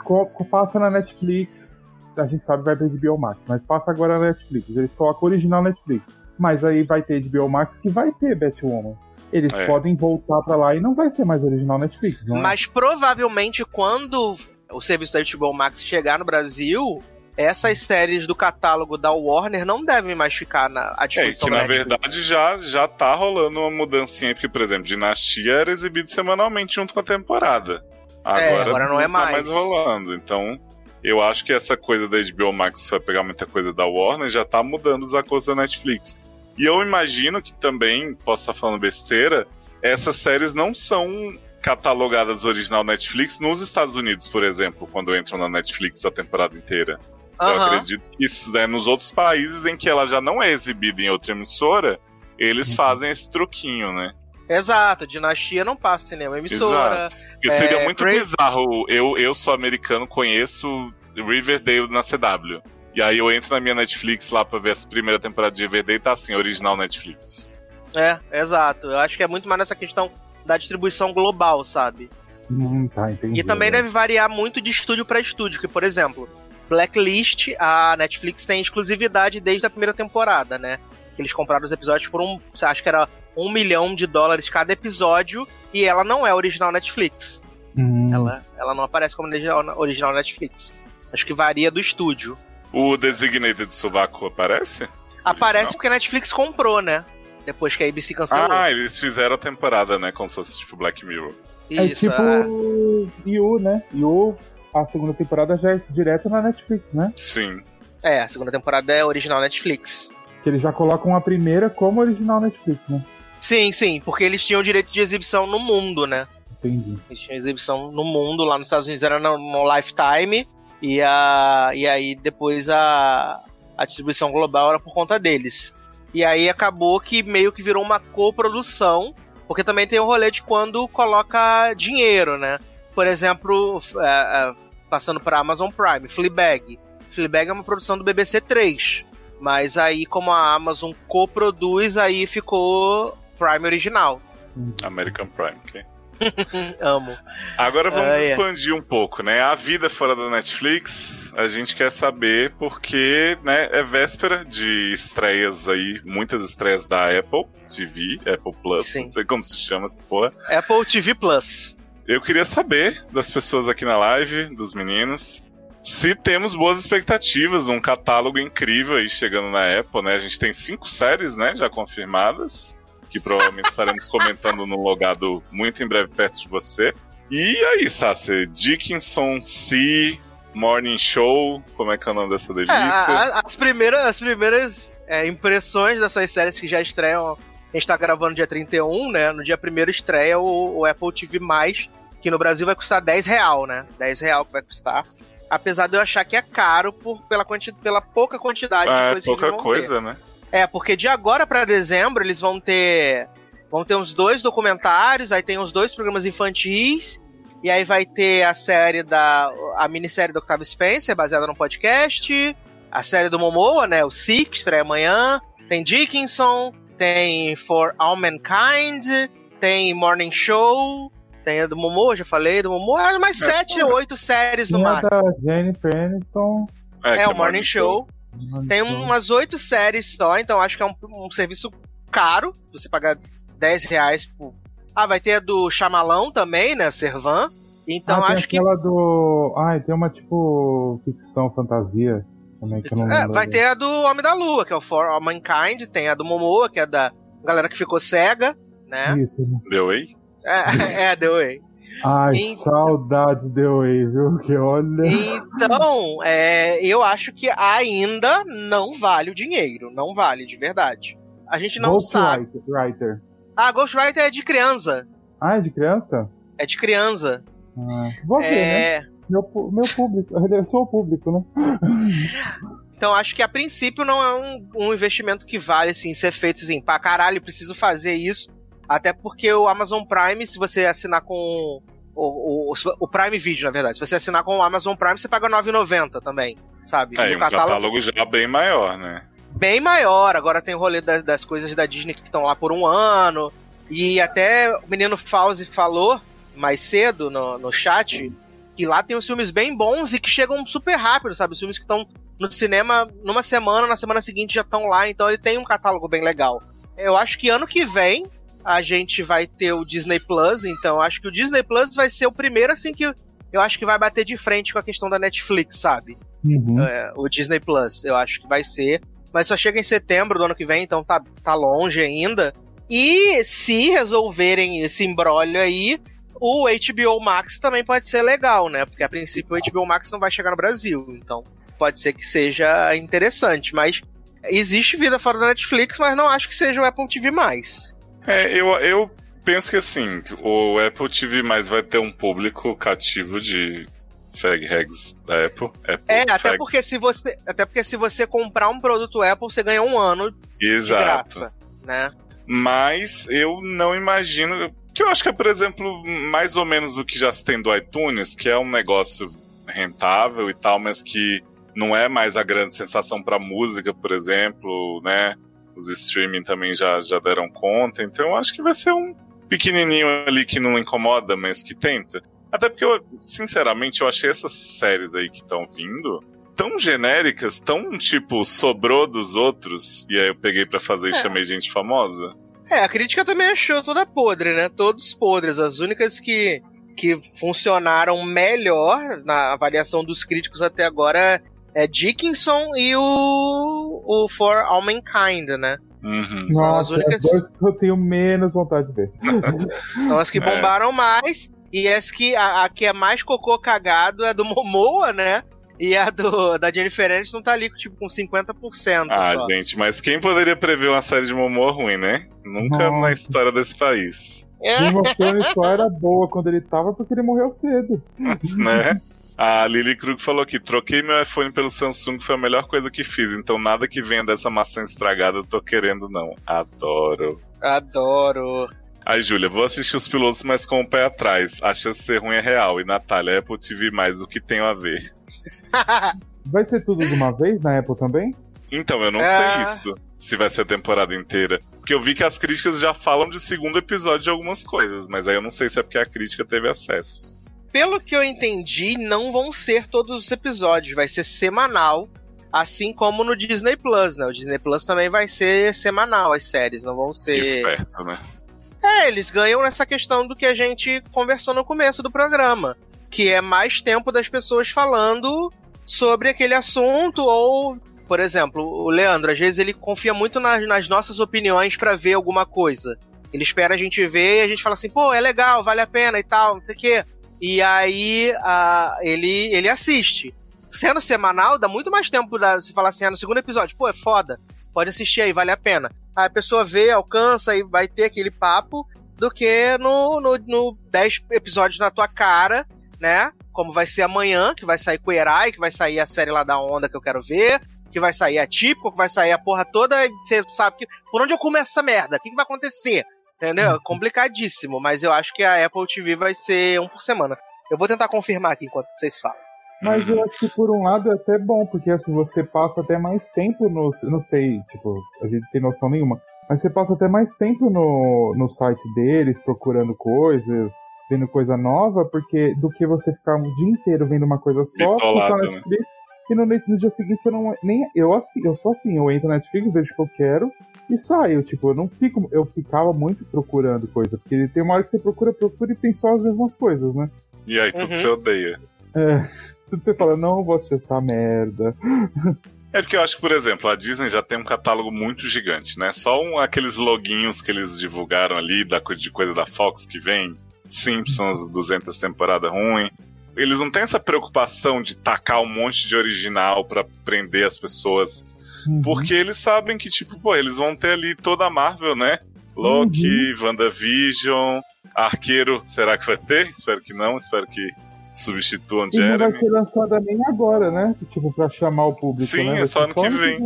passam na Netflix, a gente sabe que vai pra HBO Max, mas passa agora na Netflix. Eles colocam original Netflix. Mas aí vai ter HBO Max que vai ter Batwoman. Eles É. podem voltar pra lá e não vai ser mais original Netflix, não é? Mas provavelmente quando o serviço da HBO Max chegar no Brasil, essas séries do catálogo da Warner não devem mais ficar na à É, disposição que da na verdade já, já tá rolando uma mudancinha, porque, por exemplo, Dinastia era exibido semanalmente junto com a temporada. Agora, É, agora não é tá mais. mais rolando. Então, eu acho que essa coisa da HBO Max vai pegar muita coisa da Warner já tá mudando os acordos da Netflix. E eu imagino que também, posso estar falando besteira, essas séries não são catalogadas original Netflix nos Estados Unidos, por exemplo, quando entram na Netflix a temporada inteira. Eu Aham. acredito que isso, né, nos outros países em que ela já não é exibida em outra emissora, eles Uhum. fazem esse truquinho, né? Exato, Dinastia não passa em nenhuma emissora. Porque seria É, muito Crazy- bizarro. Eu, eu sou americano, conheço Riverdale na CW. E aí eu entro na minha Netflix lá pra ver essa primeira temporada de Riverdale e tá assim, original Netflix. É, exato. Eu acho que é muito mais nessa questão da distribuição global, sabe? Hum, tá, entendi. E também deve variar muito de estúdio pra estúdio, que, por exemplo, Blacklist, a Netflix tem exclusividade desde a primeira temporada, né? Que eles compraram os episódios por um. Acho que era um milhão de dólares cada episódio, e ela não é original Netflix. Hum, Ela, ela não aparece como original, original Netflix. Acho que varia do estúdio. O Designated Sovaco aparece? Aparece Original? porque a Netflix comprou, né? Depois que a ABC cancelou. Ah, eles fizeram a temporada, né? Como se fosse tipo Black Mirror. É Isso, tipo é. You, né? You, a segunda temporada já é direto na Netflix, né? Sim. É, a segunda temporada é original Netflix. Que eles já colocam a primeira como original Netflix, né? Sim, sim, porque eles tinham direito de exibição no mundo, né? Entendi. Eles tinham exibição no mundo, lá nos Estados Unidos era no, no Lifetime, e, a, e aí depois a, a distribuição global era por conta deles. E aí acabou que meio que virou uma coprodução, porque também tem o rolê de quando coloca dinheiro, né? Por exemplo, é, é, passando para Amazon Prime, Fleabag. Fleabag é uma produção do BBC 3, mas aí como a Amazon coproduz, aí ficou Prime original. American Prime, ok? Amo. Agora vamos Ah, é. expandir um pouco, né? A vida fora da Netflix, a gente quer saber porque, né, é véspera de estreias aí, muitas estreias da Apple TV, Apple Plus, Sim. não sei como se chama essa porra. Apple TV Plus. Eu queria saber das pessoas aqui na live, dos meninos, se temos boas expectativas, um catálogo incrível aí chegando na Apple, né? A gente tem cinco séries, né, já confirmadas, que provavelmente estaremos comentando no logado muito em breve perto de você. E aí, Sassi, Dickinson, C, Morning Show, como é que é o nome dessa É, delícia? a- as primeiras, as primeiras é, impressões dessas séries que já estreiam. A gente tá gravando dia 31, né? No dia 1 estreia o, o Apple TV, que no Brasil vai custar 10 real, né? 10 real que vai custar. Apesar de eu achar que é caro por, pela, quanti, pela pouca quantidade de é coisas que pouca coisa, né? ter. É, porque de agora pra dezembro eles vão ter. Vão ter uns dois documentários, aí tem uns dois programas infantis. E aí vai ter a série da. a minissérie do Octavio Spencer, baseada no podcast. A série do Momoa, né? O Sick, estreia amanhã. Tem Dickinson. Tem For All Mankind. Tem Morning Show. Tem a do Momoa, já falei, do Momoa. Ah, mais É, sete oito séries no Tem a máximo. da Jennifer Aniston. É, que o Morning Show. Tem Então, umas oito séries só, então acho que é um, um serviço caro. Você pagar 10 reais por. Ah, vai ter a do Chamalão também, né? Servan. Então ah, tem acho que. aquela do. Ah, tem uma tipo ficção, fantasia também que eu não É, vai ter a do Homem da Lua, que é o For All Mankind. Tem a do Momoa, que é da galera que ficou cega, né? Isso. Deu aí? É, é deu aí. Ai, Em- saudades The Way, viu? Que olha. Então, é, eu acho que ainda não vale o dinheiro. Não vale, de verdade. A gente não sabe. Ghostwriter. Ah, Ghostwriter é de criança. Ah, é de criança? É de criança. Ah, vou ver, né? É. Meu, meu público. Eu sou o público, né? Então acho que a princípio não é um, um investimento que vale assim, ser feito assim, pra caralho, preciso fazer isso. Até porque o Amazon Prime, se você assinar com o, o, o Prime Video, na verdade, se você assinar com o Amazon Prime, você paga R$ 9,90 também, sabe? É, um catálogo já bem maior, né? bem maior. Agora tem o rolê das, das coisas da Disney que estão lá por um ano. E até o menino Fauzi falou mais cedo no, no chat que lá tem uns filmes bem bons e que chegam super rápido, sabe? Os filmes que estão no cinema numa semana, na semana seguinte já estão lá, então ele tem um catálogo bem legal. Eu acho que ano que vem a gente vai ter o Disney Plus, então eu acho que o Disney Plus vai ser o primeiro assim que eu acho que vai bater de frente com a questão da Netflix, sabe? Uhum. É, o Disney Plus, eu acho que vai ser. Mas só chega em setembro do ano que vem, então tá, tá longe ainda. E se resolverem esse embrólio aí, o HBO Max também pode ser legal, né? Porque a princípio o HBO Max não vai chegar no Brasil, então pode ser que seja interessante. Mas existe vida fora da Netflix, mas não acho que seja o Apple TV+. É, eu, eu penso que assim, o Apple TV mais vai ter um público cativo de fag hags da Apple. Apple É, até fags. porque se você, até porque se você comprar um produto Apple, você ganha um ano de Exato. graça, né? Mas eu não imagino. Que eu acho que é, por exemplo, mais ou menos o que já se tem do iTunes, que é um negócio rentável e tal, mas que não é mais a grande sensação para música, por exemplo, né? Os streaming também já, já deram conta, então eu acho que vai ser um pequenininho ali que não incomoda, mas que tenta. Até porque eu, sinceramente, eu achei essas séries aí que estão vindo tão genéricas, tão tipo sobrou dos outros, e aí eu peguei para fazer é. e chamei gente famosa. É, a crítica também achou toda podre, né? Todos podres. As únicas que, que funcionaram melhor na avaliação dos críticos até agora é Dickinson e o, o For All Mankind, né? Uhum. São Nossa, as únicas é que eu tenho menos vontade de ver. São as que é. bombaram é. mais. E as que a, a, que é mais cocô cagado é do Momoa, né? E a do, da Jennifer Aniston tá ali tipo, com 50%. Ah, só. gente, mas quem poderia prever uma série de Momoa ruim, né? Nunca Nossa. na história desse país. É. Game of Thrones só era boa quando ele tava porque ele morreu cedo. né? A Lily Krug falou aqui: troquei meu iPhone pelo Samsung, foi a melhor coisa que fiz. Então nada que venha dessa maçã estragada eu tô querendo, não. Adoro. Adoro. Aí, Júlia, vou assistir os pilotos, mas com o pé atrás. Acha ser ruim é real. E Natália, Apple TV mais o que tem a ver. vai ser tudo de uma vez na Apple também? Então, eu não é... sei isso. Se vai ser a temporada inteira. Porque eu vi que as críticas já falam de segundo episódio de algumas coisas, mas aí eu não sei se é porque a crítica teve acesso pelo que eu entendi, não vão ser todos os episódios, vai ser semanal, assim como no Disney Plus, né? O Disney Plus também vai ser semanal as séries, não vão ser. Esperto, né? É, eles ganham nessa questão do que a gente conversou no começo do programa, que é mais tempo das pessoas falando sobre aquele assunto ou por exemplo, o Leandro, às vezes ele confia muito nas, nas nossas opiniões para ver alguma coisa. Ele espera a gente ver e a gente fala assim, pô, é legal, vale a pena e tal, não sei o quê. E aí uh, ele, ele assiste. Sendo semanal, dá muito mais tempo pra você falar assim, ah, no segundo episódio, pô, é foda. Pode assistir aí, vale a pena. Aí a pessoa vê, alcança e vai ter aquele papo do que no, no, no 10 episódios na tua cara, né? Como vai ser amanhã, que vai sair com o Erai, que vai sair a série lá da onda que eu quero ver, que vai sair a típico, que vai sair a porra toda, e você sabe que por onde eu começo essa merda? O que, que vai acontecer? Entendeu? É complicadíssimo, mas eu acho que a Apple TV vai ser um por semana. Eu vou tentar confirmar aqui enquanto vocês falam. Mas eu acho que por um lado é até bom, porque assim, você passa até mais tempo no. Não sei, tipo, a gente tem noção nenhuma. Mas você passa até mais tempo no, no site deles, procurando coisas, vendo coisa nova, porque do que você ficar o dia inteiro vendo uma coisa só, Bitolado, né? Netflix, né? e no, no, dia seguinte você não. Nem, eu, assim, eu sou assim, eu entro na Netflix, vejo o que eu quero, e saio. Tipo, eu não fico. Eu ficava muito procurando coisa. Porque tem uma hora que você procura, procura e tem só as mesmas coisas, né? E aí tudo uhum. você odeia. É. Tudo você fala, não vou assistir essa merda. É porque eu acho que, por exemplo, a Disney já tem um catálogo muito gigante, né? Só um, aqueles loginhos que eles divulgaram ali da, de coisa da Fox que vem, Simpsons, 200 temporada ruim. Eles não têm essa preocupação de tacar um monte de original para prender as pessoas Uhum. Porque eles sabem que, tipo, pô, eles vão ter ali toda a Marvel, né? Loki, uhum. WandaVision, Arqueiro, será que vai ter? Espero que não, espero que substituam e Jeremy. não vai ser lançada nem agora, né? Tipo, pra chamar o público. Sim, né? é só ano que vem.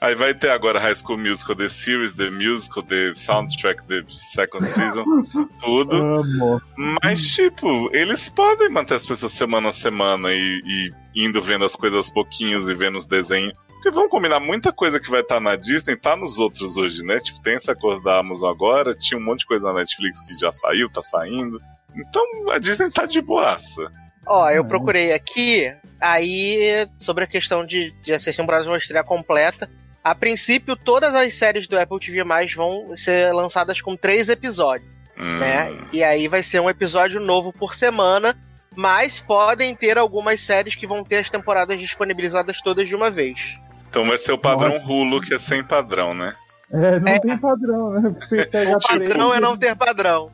Aí vai ter agora High School Musical, The Series, The Musical, The Soundtrack, The Second Season, tudo. Amo. Mas, tipo, eles podem manter as pessoas semana a semana e, e indo vendo as coisas aos pouquinhos e vendo os desenhos. Porque vamos combinar, muita coisa que vai estar tá na Disney tá nos outros hoje, né? Tipo, tem essa coisa da Amazon agora, tinha um monte de coisa na Netflix que já saiu, tá saindo. Então a Disney tá de boaça. Ó, eu procurei aqui, aí, sobre a questão de, de as seis temporadas vão estrear completa. A princípio, todas as séries do Apple TV vão ser lançadas com três episódios, hum. né? E aí vai ser um episódio novo por semana, mas podem ter algumas séries que vão ter as temporadas disponibilizadas todas de uma vez. Então vai ser o padrão Hulu, que é sem padrão, né? É, não é. tem padrão, né? o padrão é não ter padrão.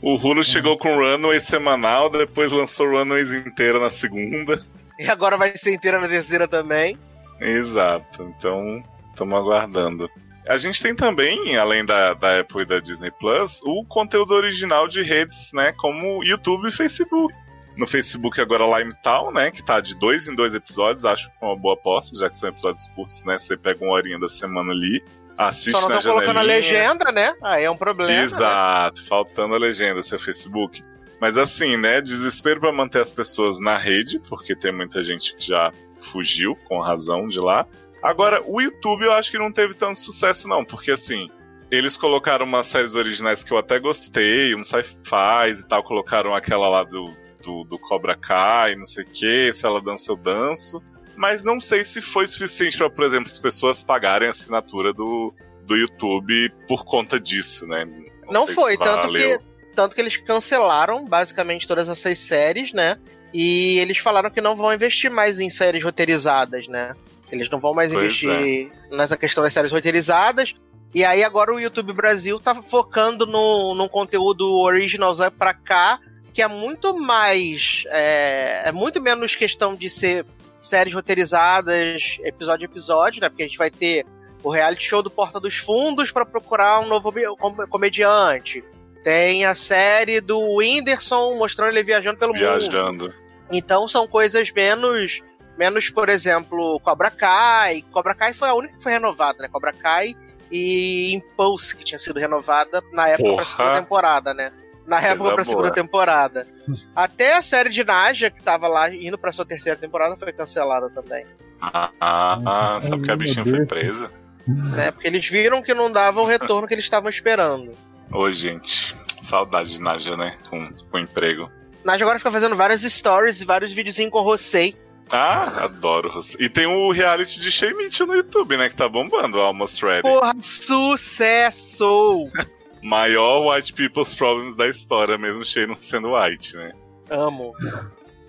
O Hulu chegou com Runway semanal, depois lançou Runaways inteira na segunda. E agora vai ser inteira na terceira também. Exato. Então, estamos aguardando. A gente tem também, além da, da Apple e da Disney Plus, o conteúdo original de redes, né? Como YouTube e Facebook. No Facebook agora Lime Town, né? Que tá de dois em dois episódios, acho que é uma boa aposta, já que são episódios curtos, né? Você pega uma horinha da semana ali. Assiste Só não estão colocando a legenda, né? Aí é um problema. né? Exato, faltando a legenda, seu Facebook. Mas assim, né? Desespero pra manter as pessoas na rede, porque tem muita gente que já fugiu, com razão, de lá. Agora, o YouTube eu acho que não teve tanto sucesso, não, porque assim. Eles colocaram umas séries originais que eu até gostei, um sci-fi e tal, colocaram aquela lá do, do, do Cobra Kai, não sei o que, se ela dança eu danço. Mas não sei se foi suficiente pra, por exemplo, as pessoas pagarem a assinatura do, do YouTube por conta disso, né? Não sei foi, se tanto que, tanto que eles cancelaram basicamente todas essas séries, né? E eles falaram que não vão investir mais em séries roteirizadas, né? Eles não vão mais Pois investir nessa questão das séries roteirizadas. E aí agora o YouTube Brasil tá focando no, num conteúdo original pra cá, que é muito mais. É, é muito menos questão de ser séries roteirizadas, episódio a episódio, né? Porque a gente vai ter o reality show do Porta dos Fundos pra procurar um novo com- comediante. Tem a série do Whindersson mostrando ele viajando pelo mundo. Viajando. Então são coisas menos, menos, por exemplo, Cobra Kai. Cobra Kai foi a única que foi renovada, né? Cobra Kai e Impulse, que tinha sido renovada na época pra Porra. segunda temporada, né? Na Coisa época pra boa. segunda temporada. Até a série de Naja, que tava lá indo pra sua terceira temporada, foi cancelada também. Ah, ah, ah, sabe que a bichinha foi presa? Né? Porque eles viram que não dava o retorno que eles estavam esperando. Ô, gente, saudade de Naja, né? Com, com emprego. Naja agora fica fazendo várias stories e vários videozinhos com Rosei. Ah, adoro. E tem o reality de Shea Mitchell no YouTube, né? Que tá bombando, Almost Ready. Porra, sucesso! Maior White People's Problems da história, mesmo Shea não sendo white, né? Amo.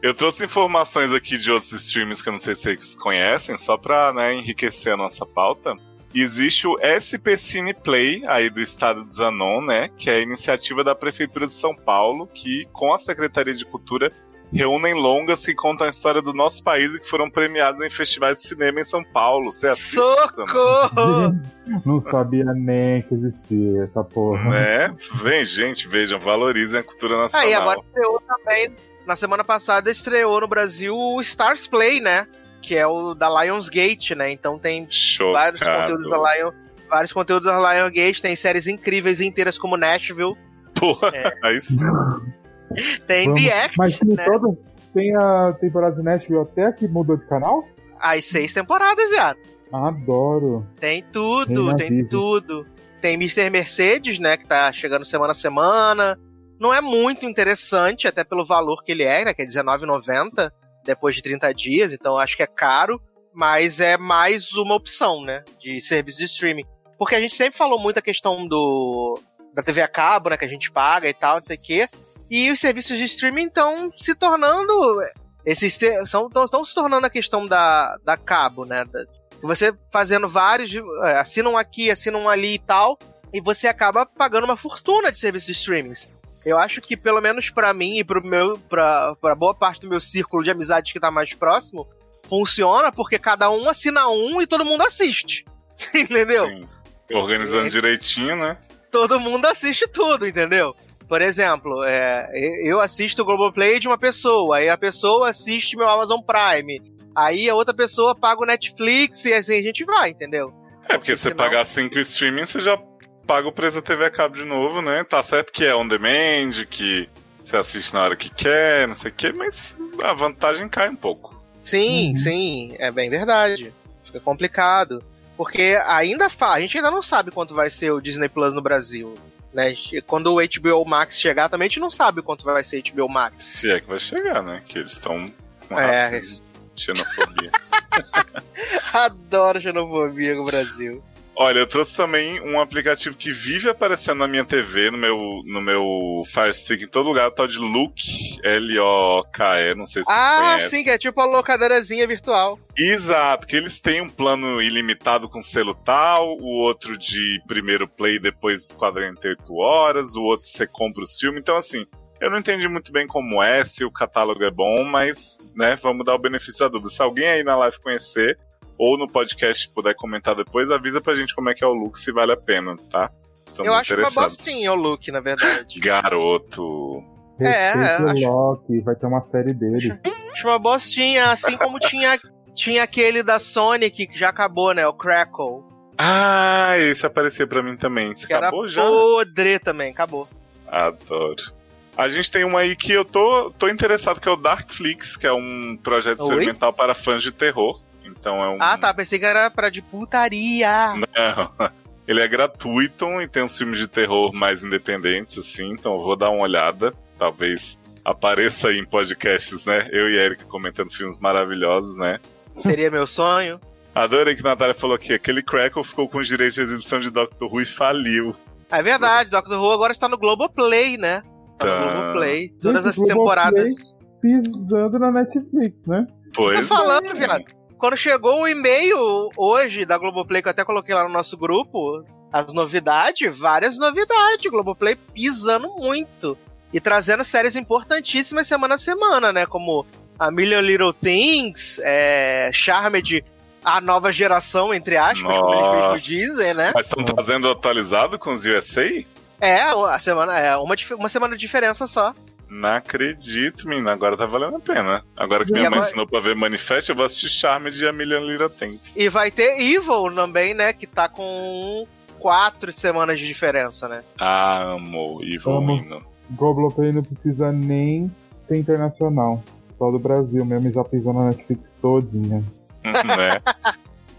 Eu trouxe informações aqui de outros streams que eu não sei se vocês conhecem, só pra né, enriquecer a nossa pauta. Existe o SP Cine Play, aí do estado de Zanon, né? Que é a iniciativa da Prefeitura de São Paulo, que, com a Secretaria de Cultura, reúnem longas que contam a história do nosso país e que foram premiados em festivais de cinema em São Paulo. Você assiste? Socorro! Não sabia nem que existia essa porra. Né? Vem, gente, vejam, valorizem a cultura nacional. Aí, agora estreou também, na semana passada, estreou no Brasil o Stars Play, né? Que é o da Lionsgate, né? Então tem vários Chocado. conteúdos da Lion. Vários conteúdos da Lionsgate, tem séries incríveis inteiras como Nashville, Porra, É. aí sim. Tem Vamos- The Act, Mas tem né? todo. Tem a temporada de Nashville até que mudou de canal? As seis temporadas, já. Adoro. Tem tudo, Reina tem tudo. Tem Mr. Mercedes, né? Que tá chegando semana a semana. Não é muito interessante, até pelo valor que ele é, né? Que é R$19,90 depois de 30 dias, então acho que é caro. Mas é mais uma opção, né? De serviço de streaming. Porque a gente sempre falou muito a questão do da TV a cabo, né? Que a gente paga e tal, não sei o quê. E os serviços de streaming estão se tornando. Esses são estão se tornando a questão da, da cabo, né? Da- você fazendo vários, é, assinam aqui, assinam ali e tal, e você acaba pagando uma fortuna de serviços de streamings. Eu acho que, pelo menos pra mim e pro meu, pra, pra boa parte do meu círculo de amizades que tá mais próximo, funciona porque cada um assina um e todo mundo assiste. Entendeu? Sim. Organizando direitinho, né? todo mundo assiste tudo, entendeu? Por exemplo, é, eu assisto o Globoplay de uma pessoa, aí a pessoa assiste meu Amazon Prime, aí a outra pessoa paga o Netflix e assim a gente vai, entendeu? É, porque se você senão- pagar cinco streaming, você já paga o preço da TV a cabo de novo, né? Tá certo que é on demand, que você assiste na hora que quer, não sei o quê, mas a vantagem cai um pouco. Sim, Uhum. sim, é bem verdade. Fica complicado. Porque ainda fa... a gente ainda não sabe quanto vai ser o Disney Plus no Brasil. Né? Quando o HBO Max chegar, também a gente não sabe quanto vai ser o HBO Max. Se é que vai chegar, né? Que eles estão com É. racismo, xenofobia. Adoro xenofobia no Brasil. Olha, eu trouxe também um aplicativo que vive aparecendo na minha TV, no meu, no meu Fire Stick, em todo lugar, o tal de Look, L-O-K-E, não sei se vocês Ah, conhecem. sim, que é tipo a locadeirazinha virtual. Exato, que eles têm um plano ilimitado com selo tal, o outro de primeiro play depois 48 horas, o outro você compra o filme. Então, assim, eu não entendi muito bem como é, se o catálogo é bom, mas, né, vamos dar o benefício da dúvida. Se alguém aí na live conhecer, ou no podcast puder comentar depois, avisa pra gente como é que é o look, se vale a pena, tá? Estamos eu acho uma bostinha o look, na verdade. Garoto. É, Respeita o acho- Loki, vai ter uma série dele. acho uma bostinha, assim como tinha, tinha aquele da Sonic que já acabou, né? O Crackle. Ah, esse apareceu pra mim também. Isso Que acabou era já? podre também, acabou. Adoro. A gente tem uma aí que eu tô, tô interessado, que é o Darkflix, que é um projeto Oi? experimental para fãs de terror. Então é um. Ah, tá. Pensei que era pra de putaria. Não. Ele é gratuito e tem uns filmes de terror mais independentes, assim, então eu vou dar uma olhada. Talvez apareça aí em podcasts, né? Eu e Erika comentando filmes maravilhosos, né? Seria meu sonho. Adorei que a Natália falou que aquele Crackle ficou com os direitos de exibição de Doctor Who e faliu. É verdade, Doctor Who agora está no Globoplay, né? Tá no Tá. Globoplay. Todas Gente, as Globoplay- temporadas. Pisando na Netflix, né? Tô Pois falando, é. viado. Quando chegou o e-mail hoje da Globoplay, que eu até coloquei lá no nosso grupo, as novidades, várias novidades. Globoplay pisando muito. E trazendo séries importantíssimas semana a semana, né? Como a Million Little Things, é, Charmed, a nova geração, entre aspas, como eles mesmos Nossa. dizem, né? Mas estão trazendo atualizado com os USA? É, a semana, é uma, uma semana de diferença só. Não acredito, menina. Agora tá valendo a pena. Agora que E minha mãe ensinou pra ver Manifest, eu vou assistir Charmed e a Million Little Things. E vai ter Evil também, né? Que tá com quatro semanas de diferença, né? Ah, amo Evil Amo. Hino. Globoplay não precisa nem ser internacional. Só do Brasil mesmo, e já pisou na Netflix todinha. né?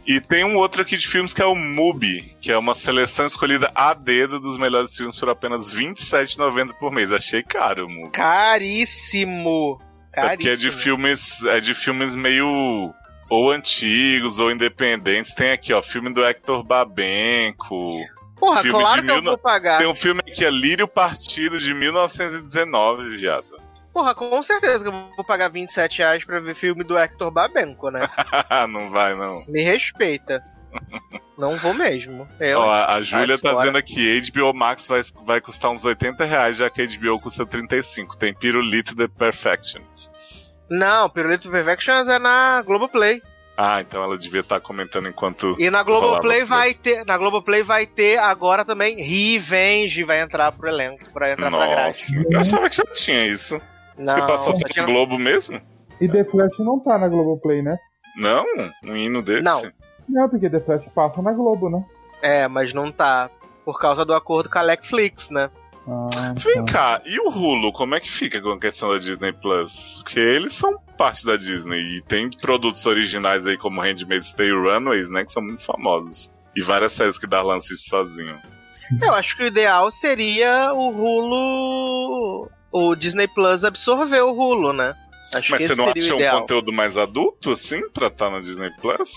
E tem um outro aqui de filmes que é o MUBI, que é uma seleção escolhida a dedo dos melhores filmes por apenas R$ 27,90 por mês. Achei caro o MUBI. Caríssimo. É Caríssimo. porque é de filmes, é de filmes meio ou antigos ou independentes. Tem aqui, ó, filme do Hector Babenco. Porra, filme claro de que eu mil no- vou pagar. Tem um filme aqui, é Lírio Partido, de 1919, viado. Porra, com certeza que eu vou pagar 27 reais pra ver filme do Hector Babenco, né? não vai, não. Me respeita. Não vou mesmo. Eu, Ó, a, Júlia tá fora. dizendo aqui, HBO Max vai, vai custar uns 80 reais, já que a HBO custa 35. Tem Pirulito The Perfectionists. Não, Pirulito Perfections é na Globoplay. Ah, então ela devia estar comentando enquanto... E na Globoplay vai ter. Na Globoplay vai ter agora também Revenge vai entrar pro elenco, pra entrar pra grade. Nossa, eu achava que já tinha isso. Não, Você passou no tirando- Globo mesmo? E The Flash não tá na Globoplay, né? Não? Um hino desse? Não. Não, porque The Flash passa na Globo, né? É, mas não tá. Por causa do acordo com a Netflix, né? Ah, Vem tá. cá, e o Hulu, como é que fica com a questão da Disney Plus? Porque eles são parte da Disney e tem produtos originais aí como Handmaid's Tale Runaways, né, que são muito famosos. E várias séries que Darlan assiste sozinho. Eu acho que o ideal seria o Hulu. O Disney Plus absorver o Hulu, né? Acho Mas você não acha um conteúdo mais adulto, assim, pra estar na Disney Plus?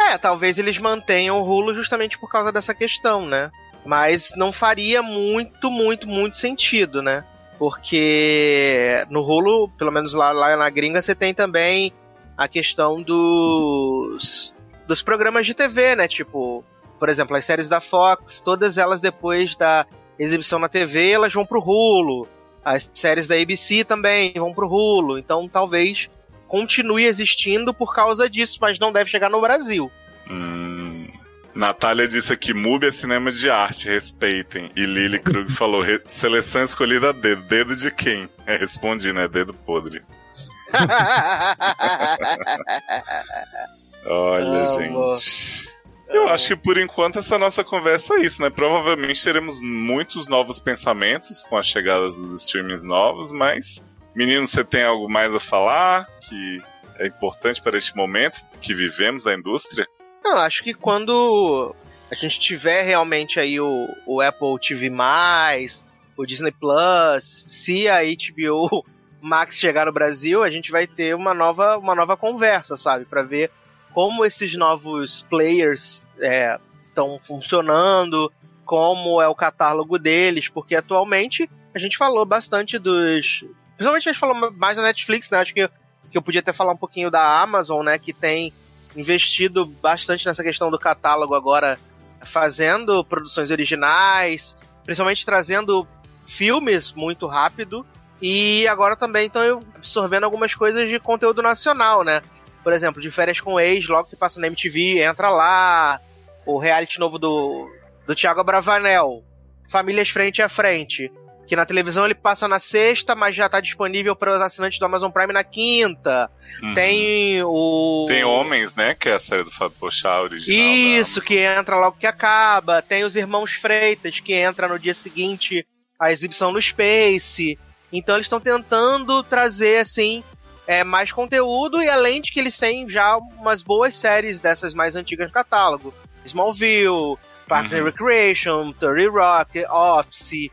É, talvez eles mantenham o Hulu justamente por causa dessa questão, né? Mas não faria muito, muito, muito sentido, né? Porque no Hulu, pelo menos lá, lá na gringa, você tem também a questão dos, dos programas de TV, né? Tipo, por exemplo, as séries da Fox, todas elas depois da exibição na TV, elas vão pro Hulu. As séries da ABC também vão pro Hulu. Então talvez continue existindo por causa disso, mas não deve chegar no Brasil. Hum. Natália disse aqui, MUBI é cinema de arte, respeitem. E Lily Krug falou, "Re- seleção escolhida a dedo. Dedo de quem? É, respondi, né? Dedo podre. Olha, Amo. gente. Eu acho que por enquanto essa nossa conversa é isso, né? Provavelmente teremos muitos novos pensamentos com a chegada dos streamings novos, mas, menino, você tem algo mais a falar que é importante para este momento que vivemos da indústria? Não, acho que quando a gente tiver realmente aí o, o Apple TV+, o Disney Plus, se a HBO Max chegar no Brasil, a gente vai ter uma nova, uma nova conversa, sabe? Pra ver como esses novos players estão funcionando, como é o catálogo deles, porque atualmente a gente falou bastante dos. Principalmente a gente falou mais da Netflix, né? Acho que, que eu podia até falar um pouquinho da Amazon, né? Que tem investido bastante nessa questão do catálogo agora, fazendo produções originais, principalmente trazendo filmes muito rápido. E agora também estão absorvendo algumas coisas de conteúdo nacional, né? Por exemplo, de férias com ex, logo que passa na MTV, entra lá. O reality novo do, do Thiago Bravanel, Famílias Frente a Frente. que na televisão ele passa na sexta, mas já tá disponível para os assinantes do Amazon Prime na quinta. Uhum. Tem o. Tem Homens, né? Que é a série do Fábio Pochá original. Isso, que entra logo que acaba. Tem os Irmãos Freitas, que entra no dia seguinte a exibição no Space. Então eles estão tentando trazer, assim, é, mais conteúdo e além de que eles têm já umas boas séries dessas mais antigas no catálogo. Smallville, Parks Uhum. and Recreation, 30 Rock, Office,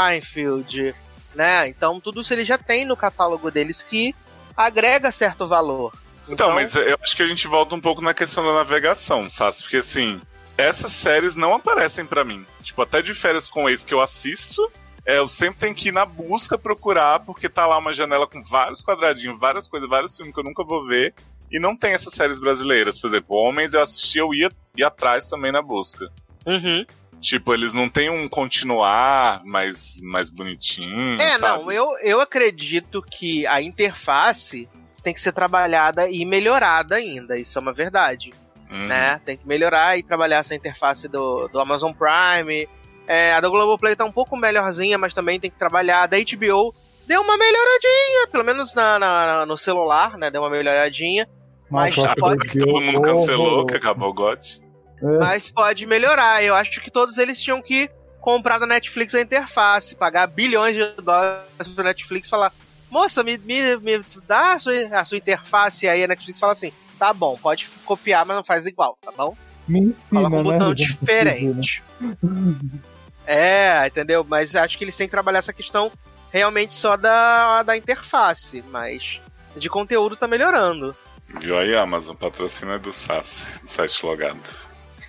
Seinfeld, né? Então tudo isso eles já tem no catálogo deles que agrega certo valor. Então, mas eu acho que a gente volta um pouco na questão da navegação, sabe? Porque assim, essas séries não aparecem pra mim. Tipo, até de férias com ex que eu assisto, é, eu sempre tenho que ir na busca procurar, porque tá lá uma janela com vários quadradinhos, várias coisas, vários filmes que eu nunca vou ver. E não tem essas séries brasileiras. Por exemplo, Homens eu assisti, eu ia, ia atrás também na busca. Uhum. Tipo, eles não têm um continuar mais, mais bonitinho. É, sabe? não, eu, eu acredito que a interface tem que ser trabalhada e melhorada ainda, isso é uma verdade, Uhum. né? Tem que melhorar e trabalhar essa interface do, do Amazon Prime. É, a do Globoplay tá um pouco melhorzinha, mas também tem que trabalhar. A da HBO deu uma melhoradinha, pelo menos na, na- no celular, né? Deu uma melhoradinha. Mas Nossa, pode- Que todo mundo cancelou, que acabou o GOT. É. Mas pode melhorar. Eu acho que todos eles tinham que comprar da Netflix a interface, pagar bilhões de dólares pro Netflix e falar: Moça, me, me, me dá a sua, a sua interface aí. A Netflix fala assim: Tá bom, pode copiar, mas não faz igual, tá bom? Me ensina, Coloca um né? botão Já diferente. É, entendeu? Mas acho que eles têm que trabalhar essa questão realmente só da, da interface, mas de conteúdo tá melhorando. Viu aí, Amazon? Patrocina é do SAS, do site logado.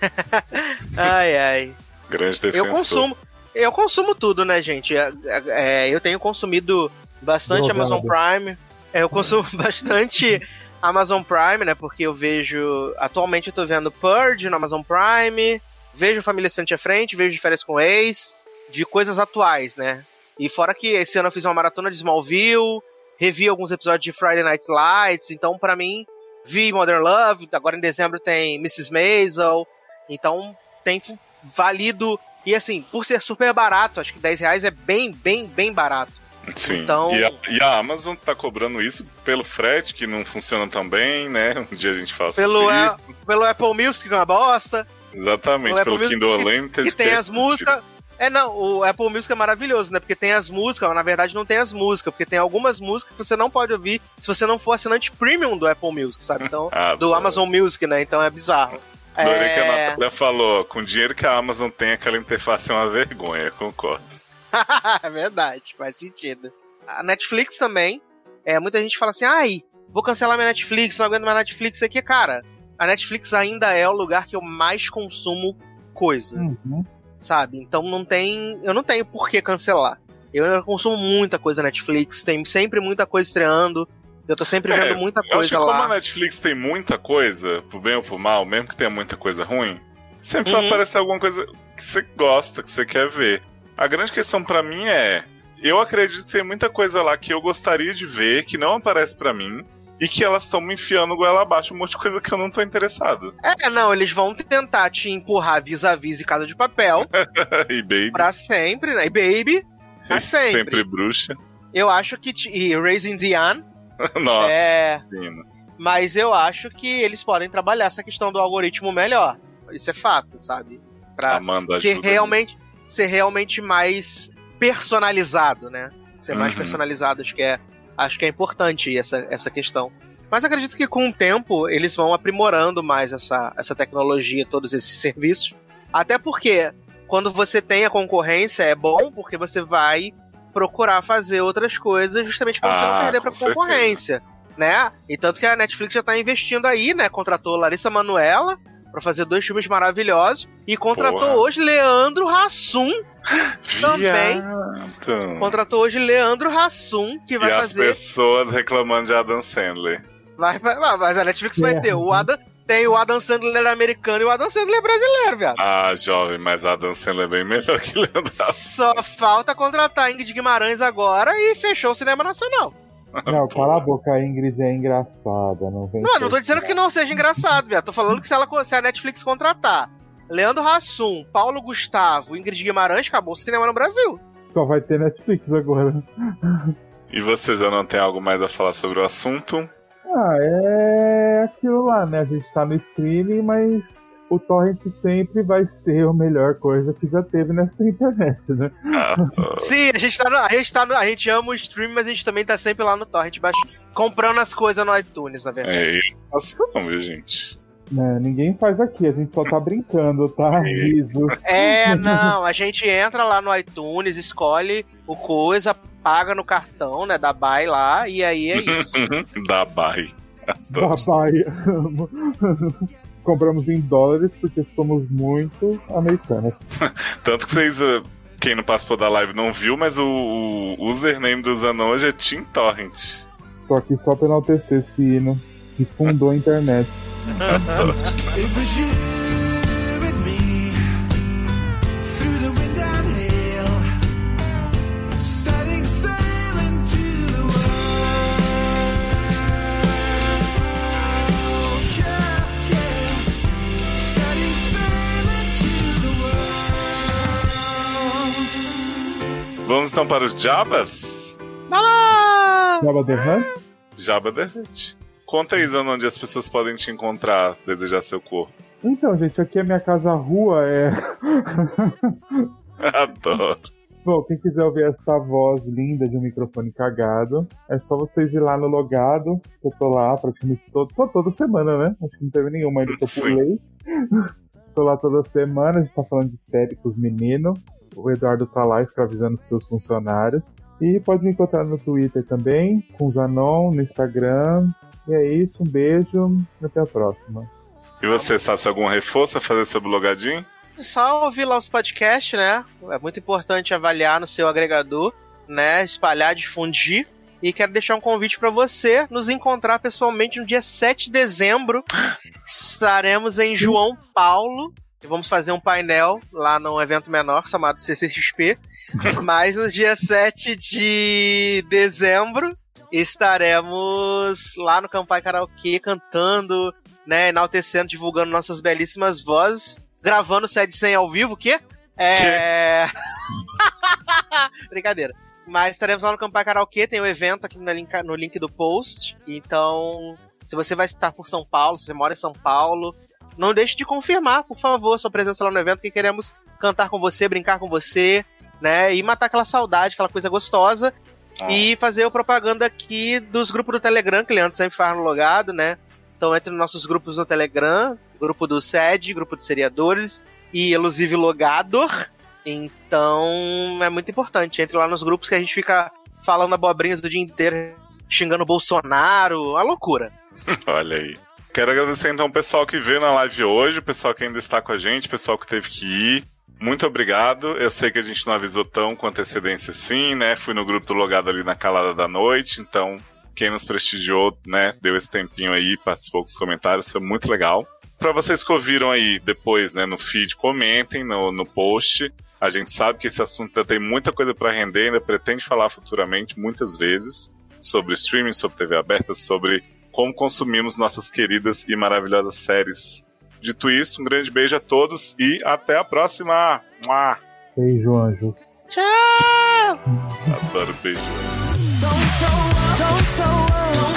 Ai, ai. Grande defensor. Eu consumo. Eu consumo tudo, né, gente? É, é, eu tenho consumido bastante Drogado. Amazon Prime. É, eu consumo bastante Amazon Prime, né? Porque eu vejo. Atualmente eu tô vendo Purge no Amazon Prime. Vejo Famílias Frente a Frente, vejo de férias com ex, de coisas atuais, né? E fora que esse ano eu fiz uma maratona de Smallville, revi alguns episódios de Friday Night Lights, então pra mim, vi Modern Love, agora em dezembro tem Mrs. Maisel, então tem valido, e assim, por ser super barato, acho que 10 reais é bem, bem, bem barato. Sim. Então- E, a, e a Amazon tá cobrando isso pelo frete, que não funciona tão bem, né? Um dia a gente fala Pelo, isso. pelo Apple Music, que é uma bosta, Exatamente, pelo Apple Kindle Music, Unlimited. que tem é as músicas. É, não, o Apple Music é maravilhoso, né? Porque tem as músicas, na verdade não tem as músicas, porque tem algumas músicas que você não pode ouvir se você não for assinante premium do Apple Music, sabe? Então, Ah, do Amazon Music, né? Então é bizarro. Adorei que a É... Natália falou, com o dinheiro que a Amazon tem, aquela interface é uma vergonha, concordo. é verdade, faz sentido. A Netflix também, é, muita gente fala assim, ai, vou cancelar minha Netflix, não aguento mais Netflix aqui, cara. A Netflix ainda é o lugar que eu mais consumo coisa. Uhum. sabe? Então não tem. Eu não tenho por que cancelar. Eu ainda consumo muita coisa na Netflix, tem sempre muita coisa estreando. Eu tô sempre É, vendo muita Eu acho que coisa como a lá. Netflix tem muita coisa, pro bem ou pro mal, mesmo que tenha muita coisa ruim, sempre vai Uhum. aparecer alguma coisa que você gosta, que você quer ver. A grande questão pra mim é, eu acredito que tem muita coisa lá que eu gostaria de ver, que não aparece pra mim, e que elas estão me enfiando goela abaixo um monte de coisa que eu não tô interessado. É, não, eles vão tentar te empurrar vis-a-vis e Casa de Papel e Baby, pra sempre, né? E Baby, pra sempre. sempre bruxa. eu acho que. te- E Raising Diane, Nossa, é. menina. Mas eu acho que eles podem trabalhar essa questão do algoritmo melhor. Isso é fato, sabe? Pra Amanda ser realmente ser realmente mais personalizado, né? Ser mais Uhum. personalizado, acho que é acho que é importante essa, essa questão. Mas acredito que com o tempo eles vão aprimorando mais essa, essa tecnologia, todos esses serviços. Até porque quando você tem a concorrência é bom porque você vai procurar fazer outras coisas justamente para você não Ah, perder para certeza. concorrência, né? E tanto que a Netflix já tá investindo aí, né? Contratou Larissa Manoela para fazer dois filmes maravilhosos e contratou Porra. hoje Leandro Hassum também. Viado. Contratou hoje Leandro Hassum, que vai e as fazer. pessoas reclamando de Adam Sandler. Vai, vai, vai, mas a Netflix vai É. ter o Adam. Tem o Adam Sandler americano e o Adam Sandler brasileiro, viado. Ah, jovem, mas Adam Sandler é bem melhor que Leandro Hassum. Só falta contratar Ingrid Guimarães agora e fechou o cinema nacional. Não, cala a boca, a Ingrid é engraçada. Não, vem Não, não tô dizendo que não seja engraçado, viado. Tô falando que se, ela, se a Netflix contratar Leandro Hassum, Paulo Gustavo, Ingrid Guimarães, acabou o cinema no Brasil. Só vai ter Netflix agora. E vocês não tem algo mais a falar sobre o assunto? Ah, é aquilo lá, né? A gente tá no streaming, mas o torrent sempre vai ser a melhor coisa que já teve nessa internet, né? Ah, tô... Sim, a gente tá no, a gente tá no, a gente ama o stream, mas a gente também tá sempre lá no torrent, baix... comprando as coisas no iTunes, na verdade. É, nossa, não, viu, gente? Né, ninguém faz aqui, a gente só tá brincando, tá? Risos. É, não, a gente entra lá no iTunes, escolhe o coisa, paga no cartão, né, da Buy lá, e aí é isso. da Buy. Da Buy. Compramos em dólares porque somos muito americanos. Tanto que vocês, eh, quem não participou da live não viu, mas o, o username do Zanon hoje é Tim Torrent. Tô aqui só pra enaltecer esse hino que fundou a internet. It was you and me through the wind and hail, setting sail into the world. Yeah, yeah, setting sail into the world. Vamos então para os Jabas? Jabba the Hutt? Jabba the Hutt. Conta aí, Zanon, onde as pessoas podem te encontrar, desejar seu corpo. Então, gente, aqui é minha casa rua, é. Adoro. Bom, quem quiser ouvir essa voz linda de um microfone cagado, é só vocês ir lá no logado, que eu tô lá praticamente todo, tô toda semana, né? Acho que não teve nenhuma ainda que eu pulei. tô lá toda semana, a gente tá falando de série com os meninos. O Eduardo tá lá escravizando seus funcionários. E pode me encontrar no Twitter também, com o Zanon, no Instagram. E é isso, um beijo e até a próxima. E você, Sassi, algum reforço a fazer sobre o logadinho? Só ouvir lá os podcasts, né? É muito importante avaliar no seu agregador, né? Espalhar, difundir. E quero deixar um convite para você nos encontrar pessoalmente no dia 7 de dezembro. Estaremos em João Paulo. E vamos fazer um painel lá num evento menor chamado CCXP. Mas no dia 7 de dezembro estaremos lá no Campai Karaokê cantando, né, enaltecendo, divulgando nossas belíssimas vozes, gravando Sede 100 ao vivo, o quê? É... Brincadeira. Mas estaremos lá no Campai Karaokê, tem o evento aqui no link, no link do post. Então, se você vai estar por São Paulo, se você mora em São Paulo, não deixe de confirmar, por favor, sua presença lá no evento, que queremos cantar com você, brincar com você, né? E matar aquela saudade, aquela coisa gostosa. E fazer a propaganda aqui dos grupos do Telegram, que o Leandro sempre faz no logado, né? Então entre nos nossos grupos no Telegram, grupo do SED, grupo de seriadores e Elusive Logador. Então é muito importante. Entre lá nos grupos que a gente fica falando abobrinhas do dia inteiro, xingando o Bolsonaro, a loucura. Olha aí. Quero agradecer então o pessoal que veio na live hoje, o pessoal que ainda está com a gente, o pessoal que teve que ir. Muito obrigado. Eu sei que a gente não avisou tão com antecedência assim, né? Fui no grupo do Logado ali na calada da noite, então quem nos prestigiou, né, deu esse tempinho aí, participou com os comentários, foi muito legal. Para vocês que ouviram aí depois, né, no feed, comentem no, no post. A gente sabe que esse assunto ainda tem muita coisa para render, ainda pretende falar futuramente, muitas vezes, sobre streaming, sobre TV aberta, sobre como consumimos nossas queridas e maravilhosas séries. Dito isso, um grande beijo a todos e até a próxima! Mua! Beijo, anjos. Tchau! Adoro beijo. Don't show up, don't show up, don't